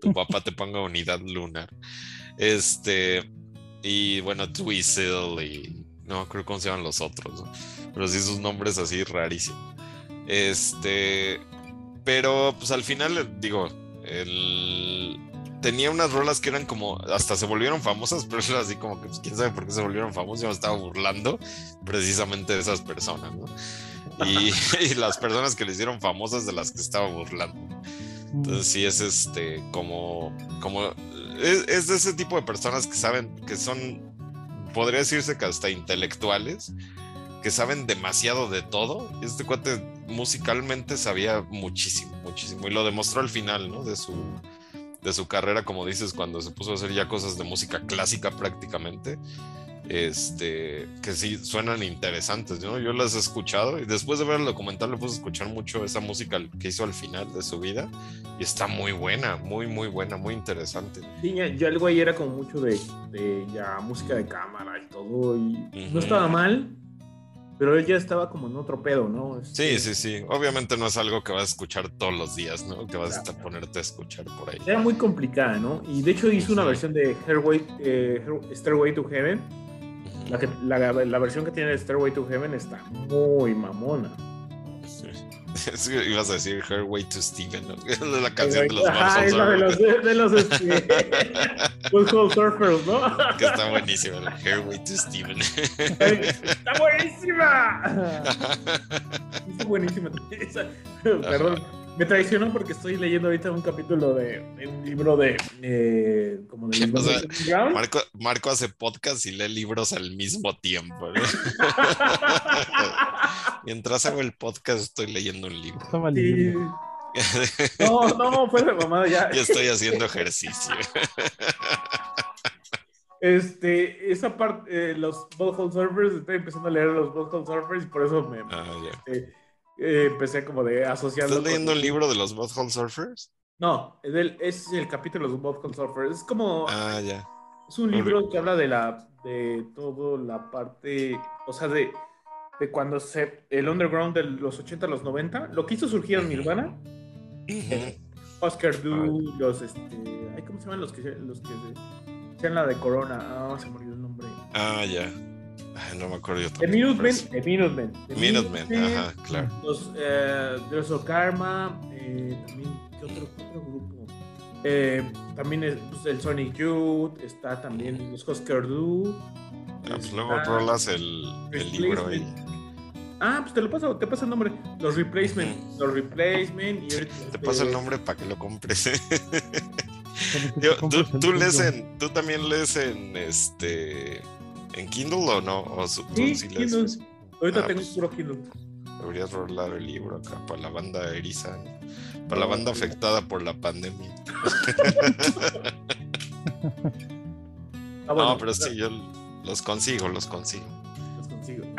tu papá te ponga unidad lunar. Este, y bueno, Twizzle y no creo cómo se llaman los otros, ¿no? Pero sí sus nombres así rarísimos. Este, pero pues al final, digo, el tenía unas rolas que eran como, hasta se volvieron famosas, <laughs> pero era así como que, pues, quién sabe por qué se volvieron famosas, yo me estaba burlando precisamente de esas personas, ¿no? <laughs> Y, las personas que le hicieron famosas de las que estaba burlando. Entonces sí es este, como, como, es, es de ese tipo de personas que saben, que son, podría decirse que hasta intelectuales, que saben demasiado de todo. Este cuate musicalmente sabía muchísimo, muchísimo. Y lo demostró al final, ¿no? De su, de su carrera, como dices, cuando se puso a hacer ya cosas de música clásica prácticamente. Este, que sí suenan interesantes, ¿no? Yo las he escuchado y después de ver el documental le puse a escuchar mucho esa música que hizo al final de su vida y está muy buena, muy, muy buena, muy interesante. Sí, ya, el güey era como mucho de, de ya música de cámara y todo y no estaba mal, pero él ya estaba como en otro pedo, ¿no? Sí, Este, sí, sí. Obviamente no es algo que vas a escuchar todos los días, ¿no? Que vas a ponerte a escuchar por ahí. Era muy complicada, ¿no? Y de hecho hizo una versión de eh, Stairway to Heaven. Ujú. La, que- la, la versión que tiene de Stairway to Heaven está muy mamona. <laughs> Ibas a decir Her Way to Steven, ¿no? <laughs> Es la canción de los Ajá, es la de los, de los este, <laughs> Surfers, ¿no? Que está buenísima, el Her Way to Steven. ¡Está buenísima! Está buenísima. Perdón, me traicionó porque estoy leyendo ahorita un capítulo de, de un libro de. eh, como de O sea. Marco, Marco hace podcast y lee libros al mismo tiempo, ¿no? <laughs> Mientras hago el podcast estoy leyendo un libro. Estaba Sí. leyendo. <laughs> No, no, fue de mamada ya. y estoy haciendo ejercicio. <laughs> Este, esa parte, eh, los Butthole Surfers, estoy empezando a leer los Butthole Surfers y por eso me Ah, ya. eh, eh, empecé como de asociarlo. ¿Estás leyendo con- un libro de los Butthole Surfers? No, es el, es el capítulo de los Butthole Surfers. Es como, Ah, ya. es un libro que habla de la, de todo la parte, o sea, de, de cuando se, el underground de los 80 a los 90, lo que hizo surgir en Nirvana. Oscar Du, los, este, ay, ¿cómo se llaman los que, los que sean la de Corona? Ah, se me olvidó el nombre. Ah, ya. Ay, no me acuerdo yo The Minutemen. The Minutemen. The Minutemen, ajá, claro. Los eh, Dress of Karma, eh, también, ¿qué otro, qué otro grupo? Eh, también es, pues, el Sonic Youth, está también los Husker Du. Ah, pues luego rolas el, el libro ahí. Ah, pues te lo paso, te paso el nombre. Los Replacement, los Replacement. Y ahorita, Te este, paso el nombre para que lo compres. <laughs> Yo- ¿tú, lees en, tú también lees en este en Kindle o no? ¿O Sí? Kindle. Ahorita Ah, tengo pues. puro Kindle. Deberías rolar el libro acá para la banda eriza, para la banda afectada por la pandemia. Ah, bueno, no, pero sí, yo los consigo, los consigo. Los consigo. <laughs>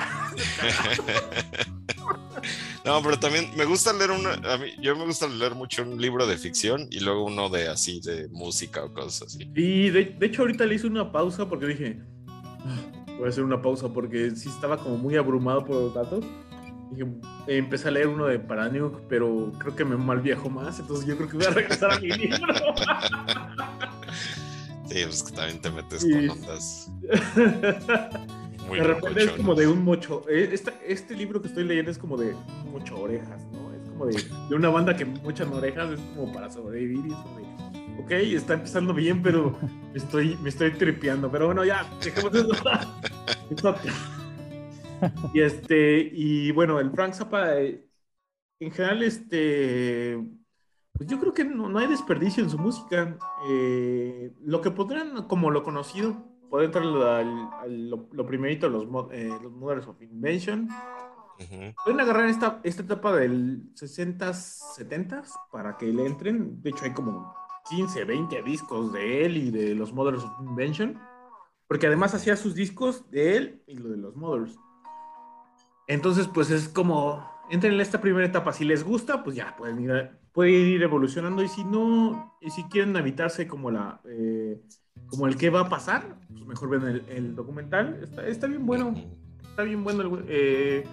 No, pero también me gusta leer una, a mí, yo me gusta leer mucho un libro de ficción y luego uno de así, de música o cosas así. Y de, de hecho ahorita le hice una pausa porque dije, "Ah, voy a hacer una pausa porque sí estaba como muy abrumado por los datos. Dije, eh, empecé a leer uno de Paranuke, pero creo que me mal viajó más, entonces yo creo que voy a regresar a mi <laughs> libro. Sí, pues que también te metes Sí. con ondas muy de repente es como de un mocho. Este, este libro que estoy leyendo es como de un mocho orejas, ¿no? Es como de, de una banda que mochan orejas, es como para sobrevivir. Y es como de, ok, está empezando bien, pero me estoy, me estoy tripeando. Pero bueno, ya, dejemos eso. <laughs> Y este, y bueno, el Frank Zappa, eh, en general, este. Pues yo creo que no, no hay desperdicio en su música. Eh, lo que podrían, como lo conocido, puede entrar al, al- lo, lo primerito, los, eh, los Mothers of Invention. Pueden agarrar esta, esta etapa del 60s, 70s para que le entren. De hecho, hay como 15, 20 discos de él y de los Mothers of Invention. Porque además hacía sus discos de él y lo de los Mothers. Entonces, pues es como, entren en esta primera etapa. Si les gusta, pues ya pueden ir, pueden ir evolucionando. Y si no, y si quieren evitarse como la, eh, como el que va a pasar, pues mejor ven el, el documental. Está, está bien bueno está bien bueno el. Eh,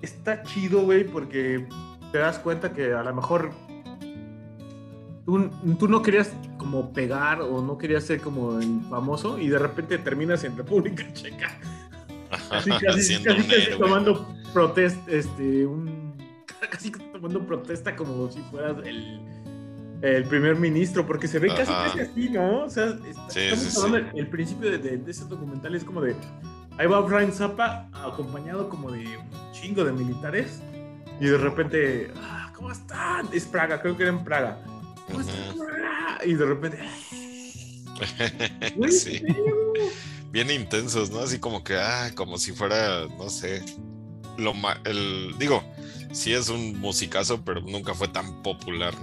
está chido, güey, porque te das cuenta que a lo mejor tú, tú no querías como pegar o no querías ser como el famoso y de repente terminas en República Checa. Casi, casi, tomando protesta, este, un, <laughs> casi tomando protesta como si fueras el el primer ministro, porque se ve casi, Ajá. casi así, ¿no? O sea, está- Sí, estamos sí, hablando del- el principio de, de- de ese documental es como de, ahí va Frank Zappa acompañado como de un chingo de militares y de repente, ah, ¿cómo están? Es Praga, creo que era en Praga. Ujú. Ah, Y de repente, <laughs> güey, sí. bien intensos, ¿no? Así como que, ah, como si fuera, no sé, lo ma- el, digo, sí es un musicazo, pero nunca fue tan popular.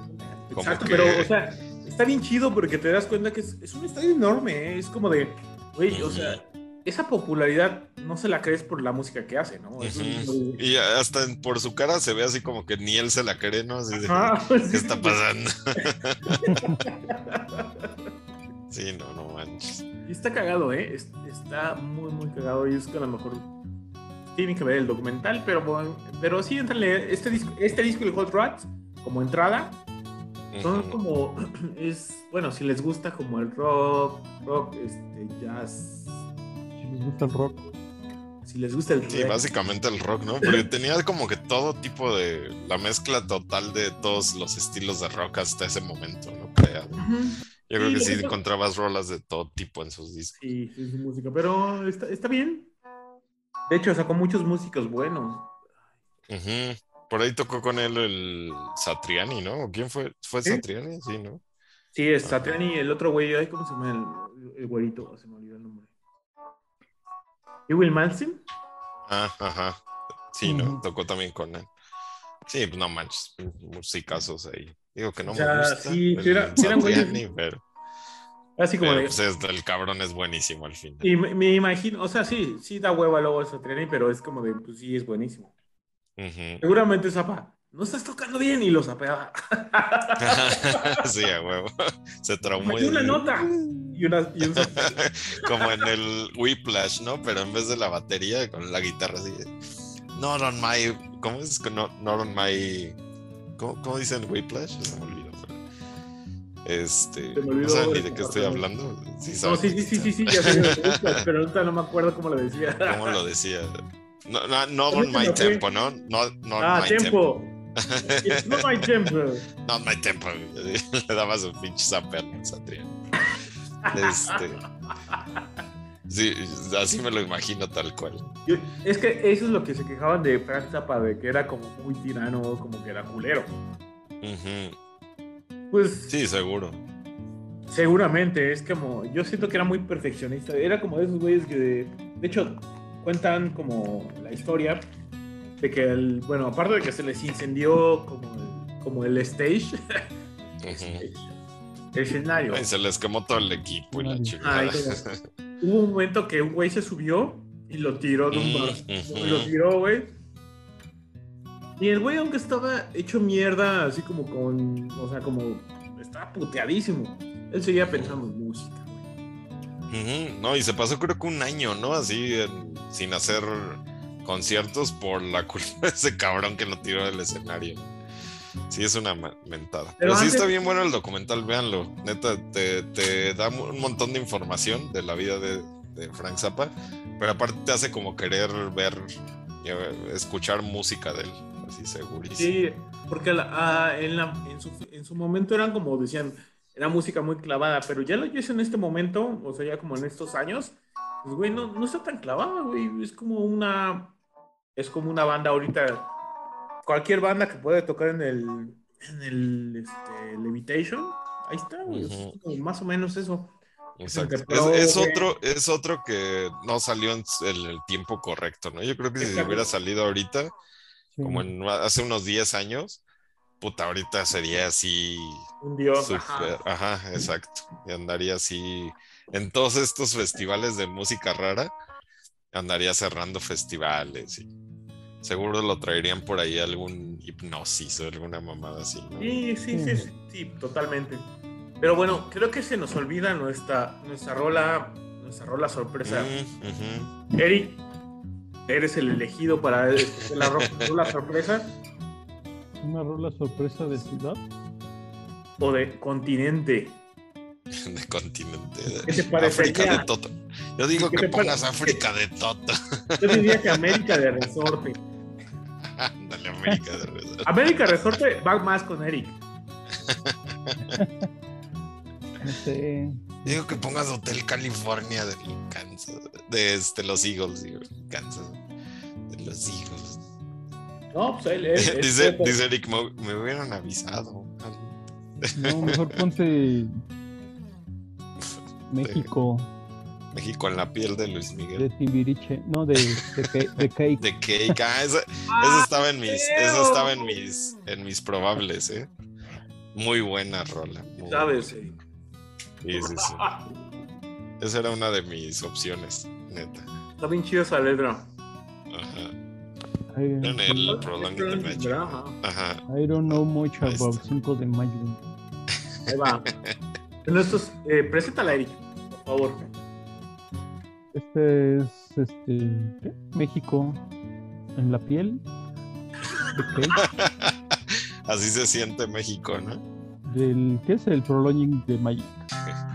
Como Exacto, que- pero, o sea, está bien chido porque te das cuenta que es, es un estadio enorme, ¿eh? es como de, güey, o sea, esa popularidad no se la crees por la música que hace, ¿no? Un-. Y hasta por su cara se ve así como que ni él se la cree, ¿no? Así de, ¿qué sí, está pasando? <laughs> sí, no, no manches. Y está cagado, ¿eh? Es- está muy, muy cagado y es que a lo mejor tienen que ver el documental, pero, bueno, pero sí, entrale, este disco, este disco, el Hot Rats, como entrada, son como, <clears throat> es, bueno, si les gusta como el rock, rock, este, jazz, Si les gusta el rock. si les gusta el Sí, rock, básicamente el rock, ¿no? Porque tenía como que todo tipo de, la mezcla total de todos los estilos de rock hasta ese momento, ¿no? Creado. Yo creo Sí, que sí eso- encontrabas rolas de todo tipo en sus discos. Sí, sí, su música, pero está, está bien. De hecho, sacó muchos músicos buenos. Ujú. Por ahí tocó con él el Satriani, ¿no? ¿O ¿Quién fue? ¿Fue ¿Sí? Satriani? Sí, ¿no? Sí, es Satriani el otro güey, ay, ¿cómo se llama el, el güerito? Se ¿Y Will Manson? Ah, ajá. Sí, ¿no? Tocó también con él. Sí, pues no manches, musicazos ahí. Digo que no O sea, me gusta. sí, era- eran güeyes- pero, Así como pero, de... pues, es- el cabrón es buenísimo al final. Y me, me imagino, o sea, sí, sí da hueva luego a Satriani, pero es como de, pues sí, es buenísimo. Ujú. Seguramente Zapa, no estás tocando bien y lo zapeaba. <laughs> sí, a huevo. Se traumó. Metió una nota y, una, y un. <laughs> Como en el Whiplash, ¿no? Pero en vez de la batería, con la guitarra así. Not on my. ¿Cómo es? No, not on my. ¿Cómo, cómo dicen Whiplash? Se me olvidó. pero- Este. Se me olvidó no saben ni de qué estoy ¿no? hablando. Sí, No, sí, sí, sí, sí, sí, ya sé, pero ahorita no me acuerdo cómo lo decía. <laughs> ¿Cómo lo decía? No, no, not on my tempo, ¿no? Not, not ah, my tempo. tiempo. It's <laughs> not my tempo. Not my tempo. Le daba su pinche zapper al Satriani. Este. Sí, así me lo imagino tal cual. Yo- es que eso es lo que se quejaban de Frank Zappa, de que era como muy tirano, como que era culero. Pues Sí, seguro. seguramente, es como, yo siento que era muy perfeccionista. Era como de esos güeyes que, de, de hecho, cuentan como la historia de que, el, bueno, aparte de que se les incendió como el, como el stage, <laughs> escenario. Ay, se les quemó todo el equipo y la chingada. Ay, Hubo un momento que un güey se subió y lo tiró de un Mm, bar. Lo tiró, güey. Y el güey, aunque estaba hecho mierda, así como con. O sea, como. Estaba puteadísimo. Él seguía pensando en música, güey. No, y se pasó creo que un año, ¿no? Así en- sin hacer conciertos por la culpa de ese cabrón que lo tiró del escenario. Sí, es una mentada. Pero, sí antes- está bien bueno el documental, véanlo. Neta, te, te da un montón de información de la vida de, de Frank Zappa, pero aparte te hace como querer ver, eh, escuchar música de él, así segurísimo. Sí, porque la- ah, en, la- en, su, en su momento eran como decían, era música muy clavada, pero ya lo oyes en este momento, o sea, ya como en estos años, pues, güey, no, no está tan clavada, güey. Es como una. Es como una banda ahorita. Cualquier banda que puede tocar en el. En el este, Levitation. Ahí está, güey. Más o menos eso. Exacto. Es, otro, es otro que no salió en el, el tiempo correcto, ¿no? Yo creo que si Exacto. hubiera salido ahorita, Sí. como en hace unos 10 años, puta, ahorita sería así Un dios. súper, ajá. ajá. exacto. Y andaría así en todos estos festivales de música rara, andaría cerrando festivales y seguro lo traerían por ahí algún hipnosis o alguna mamada así, ¿no? Sí, sí, sí, sí, sí, totalmente. Pero bueno, creo que se nos olvida nuestra, nuestra rola, nuestra rola sorpresa. Mm. Eric, eres el elegido para la ro- rola sorpresa Una rola sorpresa de ciudad. o de continente. de continente. de- ¿Qué te parecería? África de Toto. Yo digo ¿Qué que pongas África de Toto. Yo diría que América de Resorte. América de <laughs> Resorte. América Resorte va más con Eric. <laughs> No sé. Digo que pongas Hotel California de Kansas, de este, los Eagles, digo, Kansas, de los Eagles. No, pues él, él- <laughs> él- dice, él- dice Eric, me, me hubieran avisado. No, mejor ponte México México en la piel de Luis de Miguel. Tibiriche. No, de, de, de Cake. De Cake. Ah, eso, eso estaba en mis, eso estaba en mis, en mis probables, eh. Muy buena rola. muy ¿Sabes? Sí. Sí, sí, sí. Ah, <laughs> Esa era una de mis opciones, neta. Está bien chida esa letra. Ajá. I, En el Prolonging the Magic. Ajá. Ajá. I don't know much Ahí about está. 5 de mayo. Ahí va. <laughs> Bueno, esto es, eh, preséntala, Eric, por favor. Este es este. México en la piel. <laughs> Así se siente México, ¿no? Del, ¿Qué es el Prolonging de Magic? <laughs>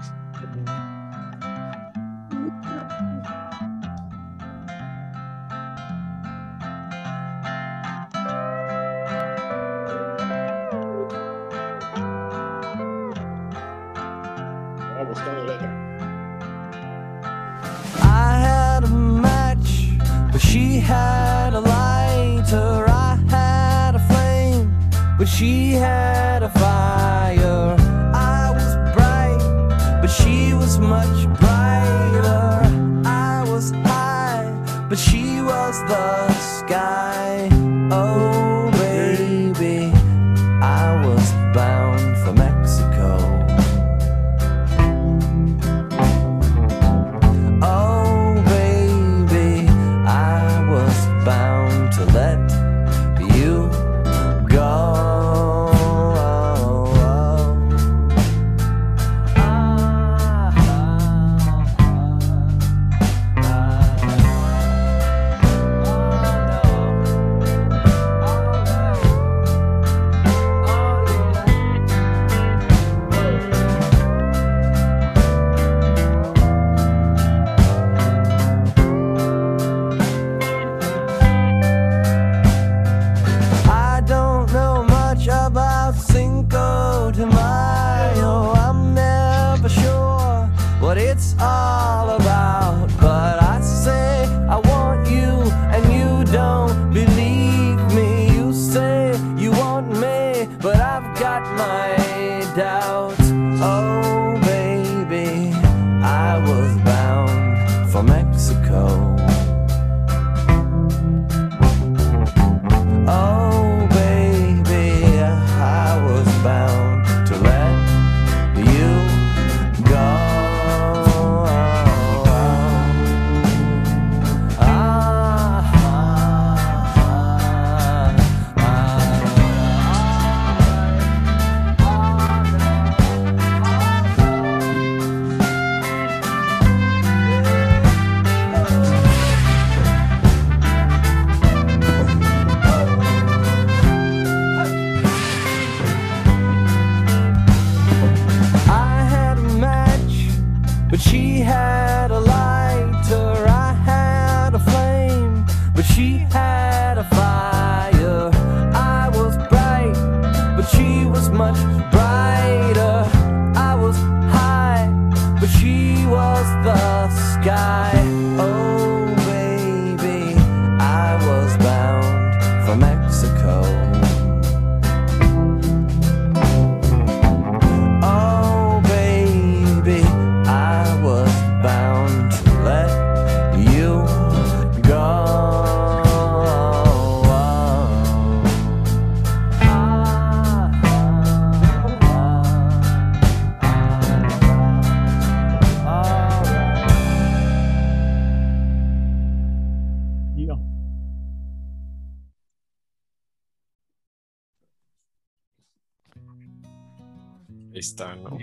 she had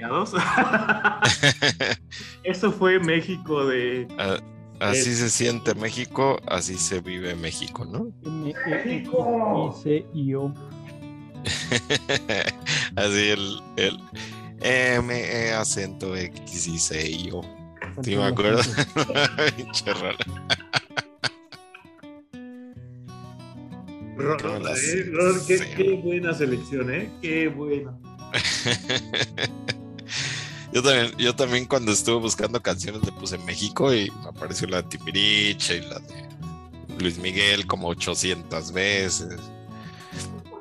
<laughs> Eso fue México de. Ah, Así se siente México, así se vive México, ¿no? M <laughs> E X I C I O. así el, el M, E, acento X y C y O. Sí, me acuerdo. <laughs> Pinche rola. Rol, ¿Cómo las- eh, qué, qué buena selección, ¿eh? Qué buena. Yo también, yo también cuando estuve buscando canciones le puse México y me apareció la de Timbiriche y la de Luis Miguel como 800 veces.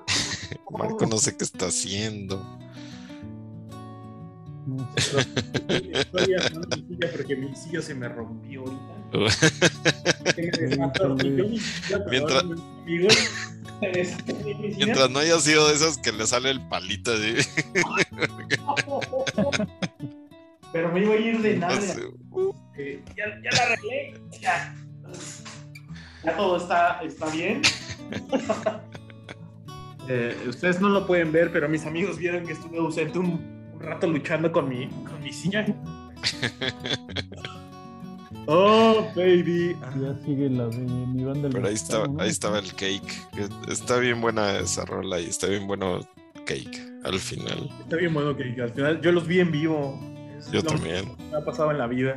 <laughs> Marco no sé qué está haciendo. No. Estoy porque mi silla se me rompió ahorita. <laughs> Mientras-. Mientras no haya sido de esas que le sale el palito así. <laughs> Pero me iba a ir de nada. Eh, ya, ya la arreglé. Ya. Ya todo está, está bien. <laughs> Eh, ustedes no lo pueden ver, pero mis amigos vieron que estuve ausente un, un rato luchando con mi, con mi silla. <laughs> Oh, baby. Ya sigue la de mi banda. el Pero ahí estaba, ahí estaba el cake. Está bien buena esa rola y está bien bueno cake al final. Está bien bueno que al final yo los vi en vivo. Yo lo también. que me ha pasado en la vida.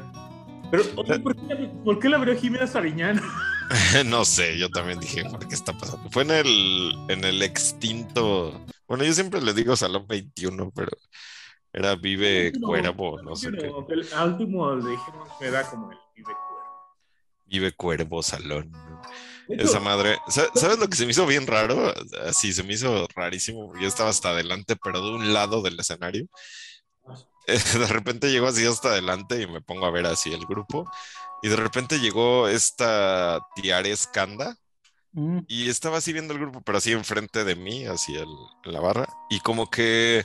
Pero, oye, ¿por qué, por qué la abrió Jimena Sariñán? <laughs> <laughs> no sé, yo también dije, ¿por qué está pasando? Fue en el, en el extinto. Bueno, yo siempre le digo Salón 21, pero era Vive No, Cuervo, no sé qué. El- último le dijimos que era como el Vive Cuervo. Vive Cuervo Salón. Hecho, Esa madre, sa- ¿sabes lo que se me hizo bien raro? Así se me hizo rarísimo. Yo estaba hasta adelante, pero de un lado del escenario. <laughs> De repente llegó así hasta adelante y me pongo a ver así el grupo. Y de repente llegó esta Tiares Kanda Mm, y estaba así viendo el grupo, pero así enfrente de mí, así el- en la barra. Y como que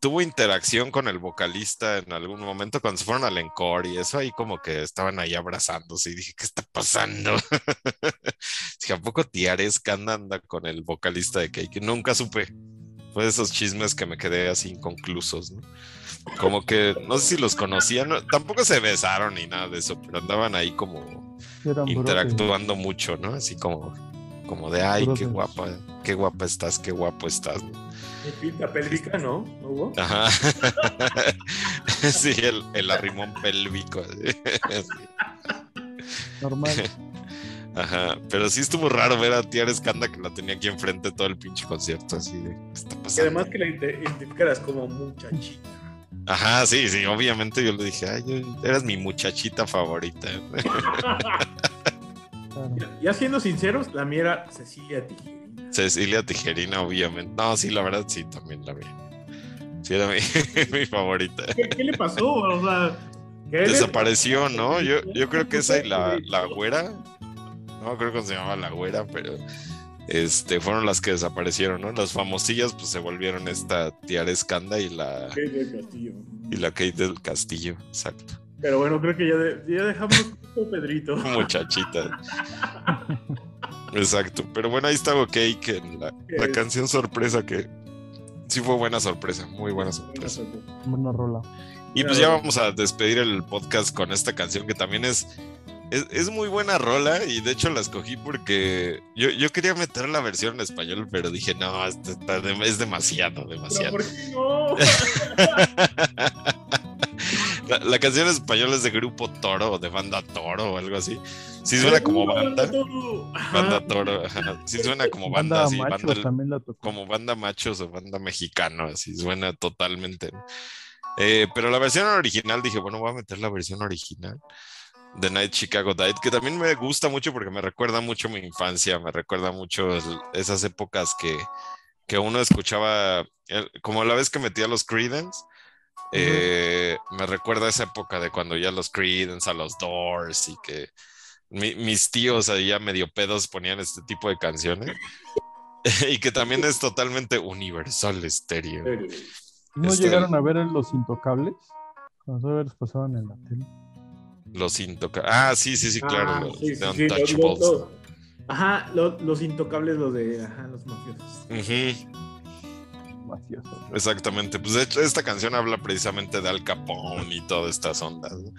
tuvo interacción con el vocalista en algún momento cuando se fueron al encore y eso, ahí como que estaban ahí abrazándose y dije, ¿qué está pasando? <laughs> Dije, ¿a poco Tiares Kanda anda con el vocalista de Cake? Nunca supe. Fue de esos chismes que me quedé así inconclusos, ¿no? Como que, no sé si los conocían, no- tampoco se besaron ni nada de eso, pero andaban ahí como eran brotes. interactuando mucho, ¿no? Así como, como de, ay, qué guapa, qué guapa estás, qué guapo estás. pinta pélvica, ¿no? ¿No hubo? Ajá. <laughs> Sí, el, el arrimón pélvico. así. <laughs> Normal. Ajá, pero sí estuvo raro ver a Tiara Escanda que la tenía aquí enfrente todo el pinche concierto, así de, ¿qué está Y pasando? además que la ident- identificaras como muchachita. Ajá, sí, sí, obviamente yo le dije, ay, yo- eras mi muchachita favorita. <laughs> Ya siendo sinceros, la mía era Cecilia Tijerina. Cecilia Tijerina, obviamente. No, sí, la verdad, sí, también la vi. Sí, era mi, <laughs> mi favorita. ¿Qué, qué le pasó? O sea, ¿qué le- Desapareció, ¿no? Yo, yo creo que esa y la, <laughs> la güera, no creo que se llamaba la güera, pero este, fueron las que desaparecieron, ¿no? Las famosillas pues se volvieron esta Tiara Escanda y la, Kate del Castillo. y la Kate del Castillo, exacto. Pero bueno, creo que ya, de- ya dejamos con Pedrito. <laughs> Muchachita. Exacto. Pero bueno, ahí estaba Cake en la, la Es- canción sorpresa que sí fue buena sorpresa, muy buena sorpresa. Buena rola. Y pues ya vamos a despedir el podcast con esta canción que también es, es, es muy buena rola y de hecho la escogí porque yo, yo quería meter la versión en español, pero dije, no, esto está de- es demasiado, ¿Pero demasiado. por qué no? <laughs> La, la canción en español es de Grupo Toro de Banda Toro o algo así. Sí suena como banda, banda Toro, ajá. sí suena como banda, Banda así, machos banda, también la tocó. como banda machos o banda mexicano, así suena totalmente. Eh, pero la versión original dije, bueno, voy a meter la versión original de Night Chicago Died, que también me gusta mucho porque me recuerda mucho mi infancia, me recuerda mucho esas épocas que, que uno escuchaba, el- como la vez que metí a los Creedence. eh, me recuerda esa época de cuando ya los Creedence, a los Doors y que mi- mis tíos ahí ya medio pedos ponían este tipo de canciones <laughs> y que también es totalmente universal estéreo. ¿No Este- llegaron a ver Los Intocables? Cuando los pasaban en la tele. Los intocables. Ah, sí, sí, sí, claro. Ah, los sí, sí, los- los- los- Ajá, lo- los intocables, los de ajá, los mafiosos. Ujú, Mafioso. exactamente. Pues de hecho, esta canción habla precisamente de Al Capone y todas estas ondas, ¿no?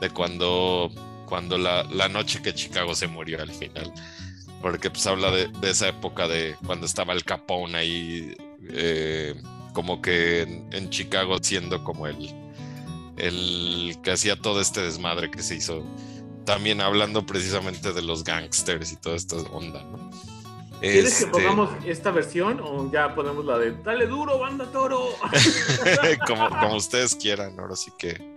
De cuando, cuando la, la noche que Chicago se murió al final. Porque pues habla de, de esa época de cuando estaba Al Capone ahí, eh, como que en, en Chicago siendo como el, el que hacía todo este desmadre que se hizo. También hablando precisamente de los gangsters y toda esta onda, ¿no? ¿Quieres que Este, pongamos esta versión o ya ponemos la de Dale duro, banda toro? <laughs> como, como ustedes quieran, ahora sí que.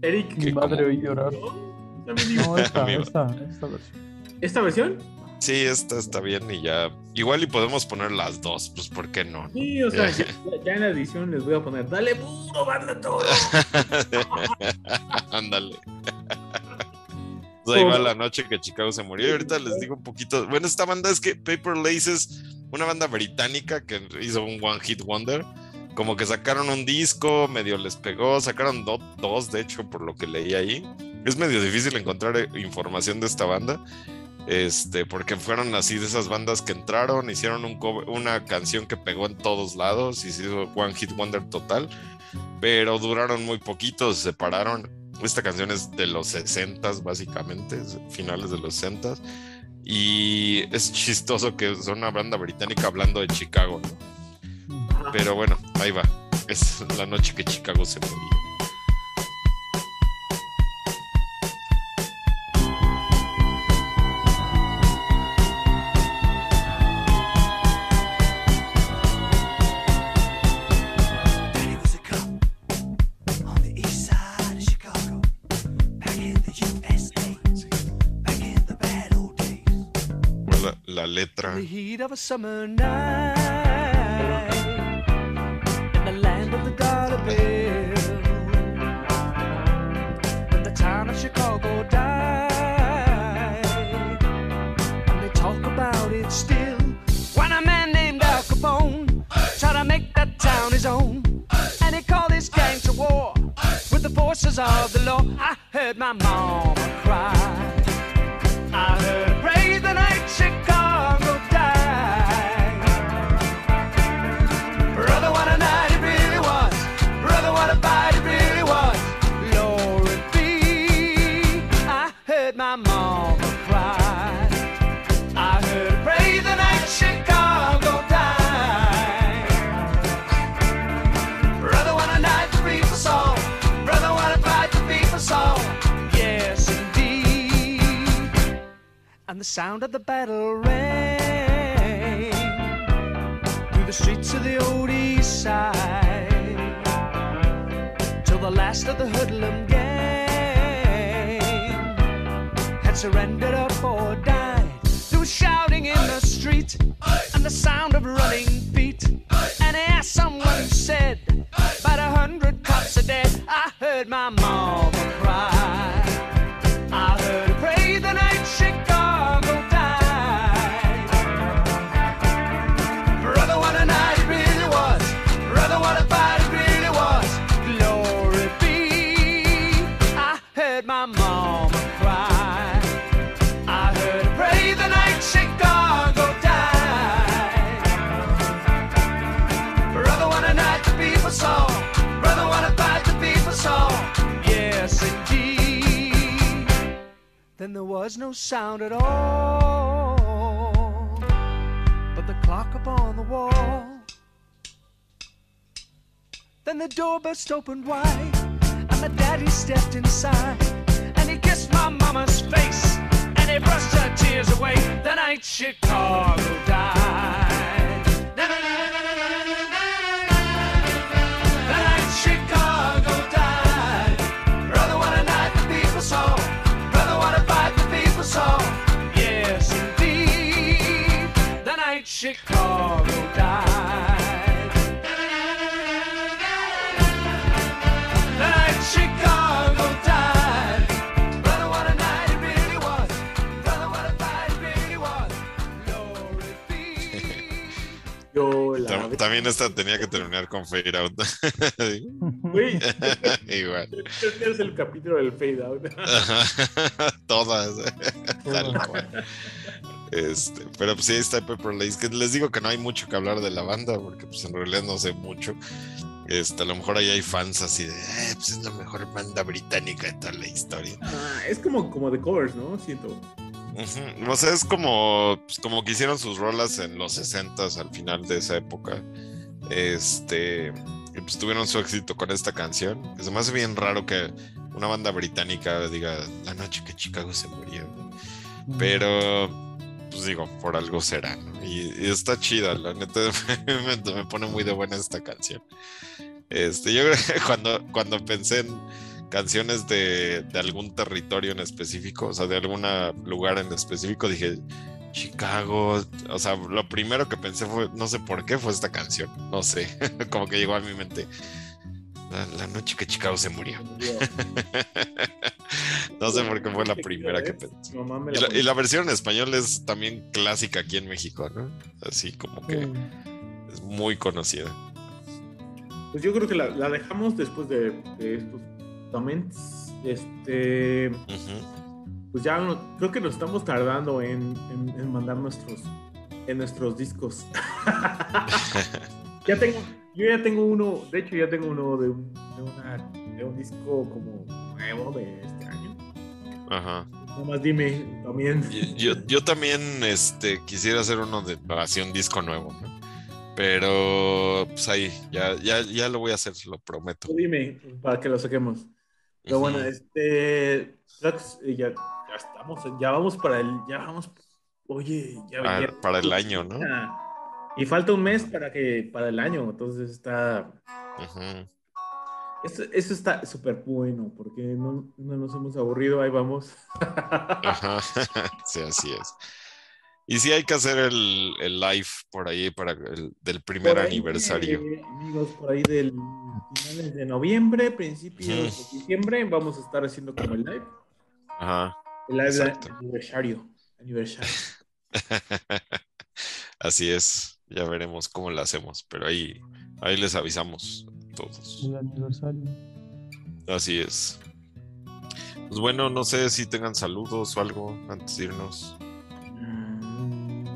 Eric, Mi que madre como- oí llorar. No, <laughs> esta, esta versión. ¿Esta versión? Sí, esta está bien y ya. Igual y podemos poner las dos, pues ¿por qué no? Sí, o sea, <laughs> ya, ya en la edición les voy a poner Dale duro, banda toro. <laughs> Ándale. <laughs> Pues ahí va la noche que Chicago se murió. Y ahorita les digo un poquito. Bueno, esta banda es que Paper Lace es una banda británica que hizo un One Hit Wonder. Como que sacaron un disco, medio les pegó, sacaron do- dos, de hecho, por lo que leí ahí. Es medio difícil encontrar eh, información de esta banda. Este, porque fueron así de esas bandas que entraron, hicieron un cover- una canción que pegó en todos lados y se hizo One Hit Wonder total pero duraron muy poquito, se separaron. Esta canción es de los 60 básicamente, es finales de los 60 y es chistoso que son una banda británica hablando de Chicago, ¿no? Pero bueno, ahí va. Es la noche que Chicago se murió. Letra. the heat of a summer night in the land of the dollar bill. When the town of Chicago died, and they talk about it still. When a man named Al Capone tried to make that town his own, and he called his gang to war with the forces of the law. I heard my mama cry. The sound of the battle rang through the streets of the old east side till the last of the hoodlum gang had surrendered up or died. There was shouting in the street and the sound of running feet. And asked someone said, about a hundred cops are dead. I heard my mama cry. Then there was no sound at all, but the clock upon the wall. Then the door burst open wide, and my daddy stepped inside, and he kissed my mama's face, and he brushed her tears away. The night Chicago died. Chicago died. The night Chicago died. Brother, what a night it really was. Brother, what a fight it really was. Glory be. Yo la. Tam- También esta tenía que terminar con Fade Out. <laughs> Güey, <laughs> Igual. es el capítulo del fade out. <laughs> Todas. Tal cual. Este, pero pues sí, está Pepper Lace. Que les digo que no hay mucho que hablar de la banda, porque pues en realidad no sé mucho. Este, a lo mejor ahí hay fans así de, "Eh, pues es la mejor banda británica de toda la historia. Ah, es como, como de covers, ¿no? Siento. Ujú. O sea, es como, pues, como que hicieron sus rolas en los 60 al final de esa época. Este, y pues tuvieron su éxito con esta canción. Que se me hace bien raro que una banda británica diga la noche que Chicago se murió. Pero, pues digo, por algo será, ¿no? Y, y está chida, la neta <laughs> me, me pone muy de buena esta canción. Este, yo creo que cuando, cuando pensé en canciones de, de algún territorio en específico, o sea, de algún lugar en específico, dije Chicago, o sea, lo primero que pensé fue, no sé por qué fue esta canción, no sé, <laughs> como que llegó a mi mente. La, la noche que Chicago se murió. <laughs> no sé por qué fue la primera que pensé. Y la y versión en español es también clásica aquí en México, ¿no? Así como que Mm. es muy conocida. Pues yo creo que la, la dejamos después de, de estos comments. Este, pues ya no- creo que nos estamos tardando en, en- en mandar nuestros, en nuestros discos. <laughs> ya tengo, yo ya tengo uno, de hecho ya tengo uno de un, de una- de un disco como nuevo de este año. Ajá. Nada más dime también. Yo, yo, yo también este, quisiera hacer uno de así un disco nuevo, ¿no? Pero pues ahí, ya, ya, ya lo voy a hacer, lo prometo. Tú dime para que lo saquemos. Pero bueno, este, que ya, ya estamos, ya vamos para el, ya vamos, oye, ya, Ah, ya- para el año, ¿no? Y falta un mes para que, para el año, entonces está, Ujú. eso, eso está súper bueno, porque no, no nos hemos aburrido, ahí vamos. Ajá. <laughs> Sí, así es. Y sí hay que hacer el, el live por ahí para el del primer ahí, aniversario. eh, amigos, por ahí del finales de noviembre, principios de diciembre, vamos a estar haciendo como el live, Ajá. el live de aniversario, aniversario. <laughs> Así es, ya veremos cómo lo hacemos, pero ahí, ahí les avisamos todos. El aniversario. Así es. Pues bueno, no sé si tengan saludos o algo antes de irnos. Mm.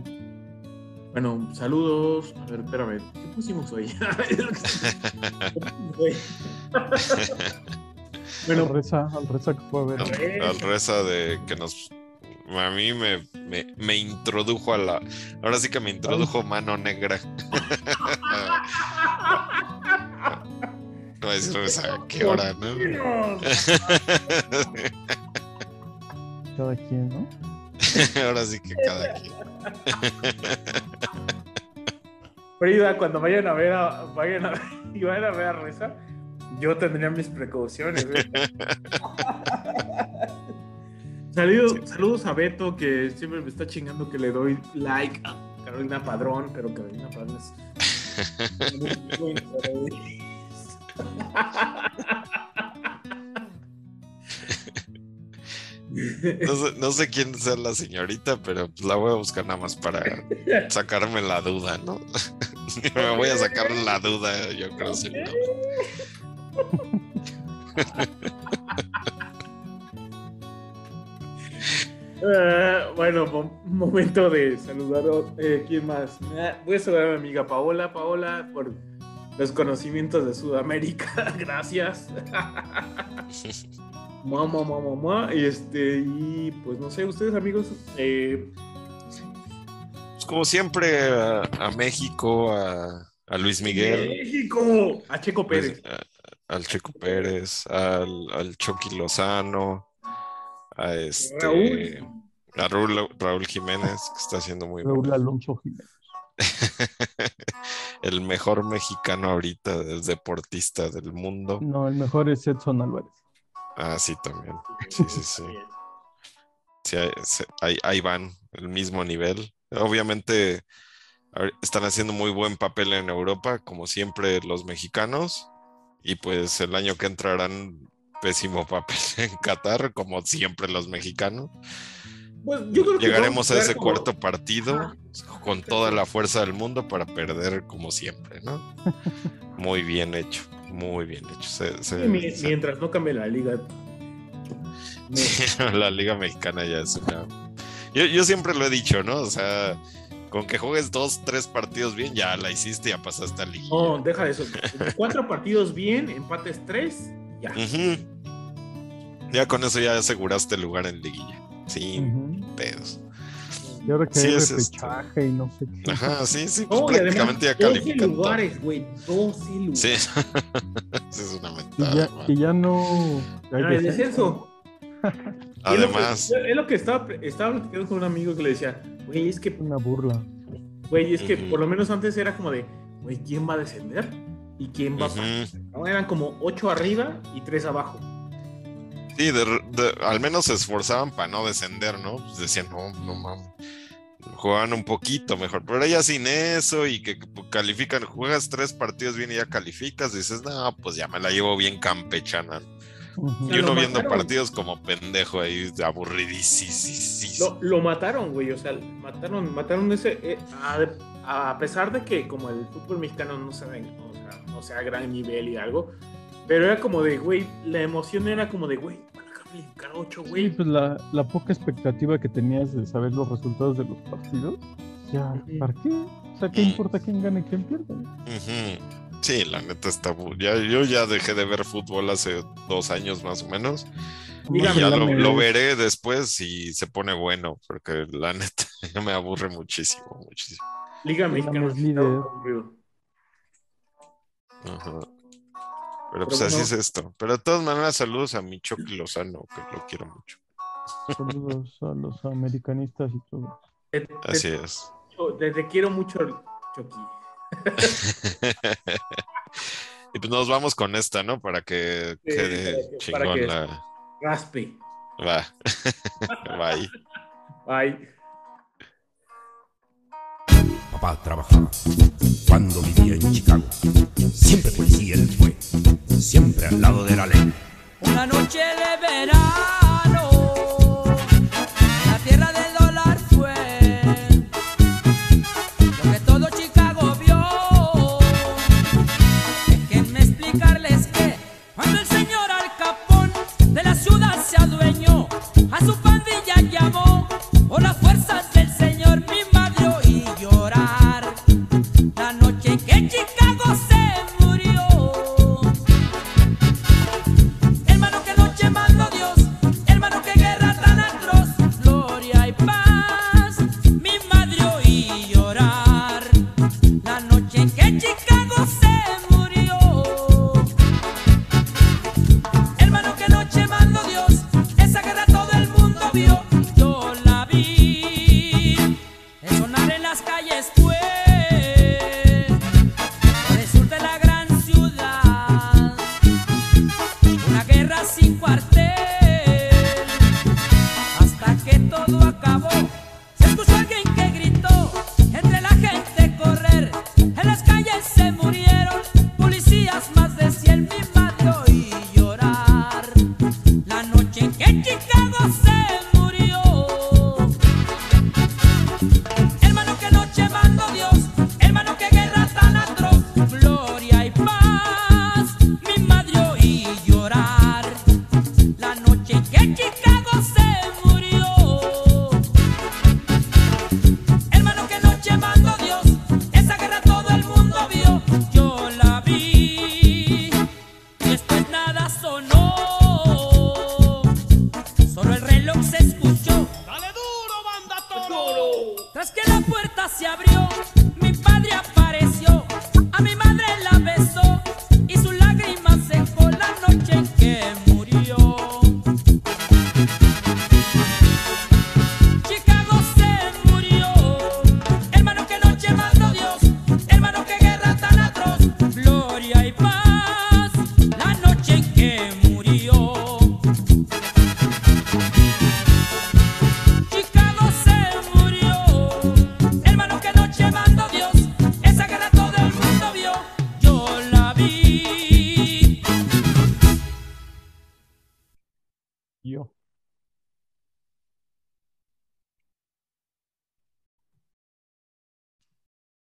Bueno, saludos. A ver, espérame. ¿Qué pusimos hoy? <laughs> Estoy- <laughs> Al bueno, reza, al reza que fue a ver. Al, al reza de que nos. A mí me, me, me introdujo a la. Ahora sí que me introdujo mano negra. No voy a decir reza, ¿a qué hora, no? Cada quien, ¿no? <laughs> Ahora sí que cada quien. Frida, cuando vayan a ver a, vayan a ver, y vayan a ver a Reza, yo tendría mis precauciones. ¿eh? <laughs> Saludos, saludos a Beto, que siempre me está chingando que le doy like a Carolina Padrón, pero Carolina Padrón es. No sé, no sé quién sea la señorita, pero pues la voy a buscar nada más para sacarme la duda, ¿no? <laughs> Me voy a sacar la duda, yo creo. sí, <laughs> Eh, bueno, mo- momento de saludar. Eh, ¿Quién más? Eh, voy a saludar a mi amiga Paola. Paola, por los conocimientos de Sudamérica. <laughs> Gracias. <laughs> Mua, mua, mua. Y este, y pues no sé, ustedes amigos, eh, Pues como siempre, a, a México, a, a Luis Miguel, México, a Checo pues, Pérez. a- al Checo Pérez, al, al Chucky Lozano, a este Raúl. a Raúl, Raúl Jiménez, que está haciendo muy Raúl bueno. Alonso Jiménez. <laughs> El mejor mexicano ahorita, el deportista del mundo. No, el mejor es Edson Álvarez. Ah, sí, también. Sí, sí, sí. Sí, ahí, ahí- van, el mismo nivel. Obviamente están haciendo muy buen papel en Europa, como siempre los mexicanos, y pues el año que entrarán pésimo papel <laughs> en Qatar, como siempre los mexicanos. Pues, yo creo que Llegaremos a ese como- cuarto partido con toda la fuerza del mundo para perder como siempre, ¿no? <laughs> Muy bien hecho, muy bien hecho. Se- se- Sí, mi- se- mientras no cambie la liga. Me- <laughs> la Liga Mexicana ya es una. Yo, yo siempre lo he dicho, ¿no? O sea, con que juegues dos, tres partidos bien, ya la hiciste, ya pasaste a Liga. No, deja eso. Cuatro partidos bien, empates tres, ya. Ya con eso ya aseguraste el lugar en Liguilla. Sin Ujú. pedos. Y ahora que Sí, hay es este. y no sé qué. Ajá, sí, sí, pues No, y además, prácticamente ya 12 califican todo. lugares, güey. 12 lugares. Sí, <laughs> Sí, es una Y mentada. ya, y ya no. hay Ah, el descenso. Y <laughs> es lo que- Además, Es lo que estaba, estaba platicando con un amigo que le decía, Güey, es que, Una burla. güey, es que por lo menos antes era como de, güey, ¿quién va a descender? ¿Y quién va a pasar? Ujú. Ahora eran como ocho arriba y tres abajo. Sí, de- de- al menos se esforzaban para no descender, ¿no? Pues decían, no, no mames. Jugaban un poquito mejor, pero ya sin eso y que califican, juegas tres partidos bien y ya calificas, dices, no, pues ya me la llevo bien campechana. Y uno viendo mataron. partidos como pendejo ahí, aburridísimo. Lo, lo mataron, güey, o sea, mataron, mataron ese... eh, a, a pesar de que como el fútbol mexicano no o sea, no sea a gran nivel y algo, pero era como de, güey, la emoción era como de, güey, van a calificar ocho, Sí, güey. pues la, la poca expectativa que tenías de saber los resultados de los partidos, ya. ¿para qué? O sea, ¿qué Mm. importa quién gane y quién pierde? Ujú. Sí, la neta está. Ya, yo ya dejé de ver fútbol hace dos años más o menos. Y ya lo, lo veré después si se pone bueno, porque la neta <laughs> me aburre muchísimo, muchísimo. Liga Mexicana. Ajá. Pero pues así es esto. Pero de todas maneras, saludos a mi Chucky Lozano, que lo quiero mucho. Saludos a los americanistas y todo. Te, te- Así es. te- te quiero mucho, Chucky. <laughs> y pues nos vamos con esta, ¿no? Para que Sí, quede para que- para chingón que- la. Raspe. Va. <laughs> Bye. Bye. Papá trabajaba cuando vivía en Chicago. Siempre policía él fue, siempre al lado de la ley. Una noche de verano, la tierra del dólar fue lo que todo Chicago vio. Déjenme explicarles que cuando el señor Al Capón de la ciudad se adueñó, a su pandilla llamó por las fuerzas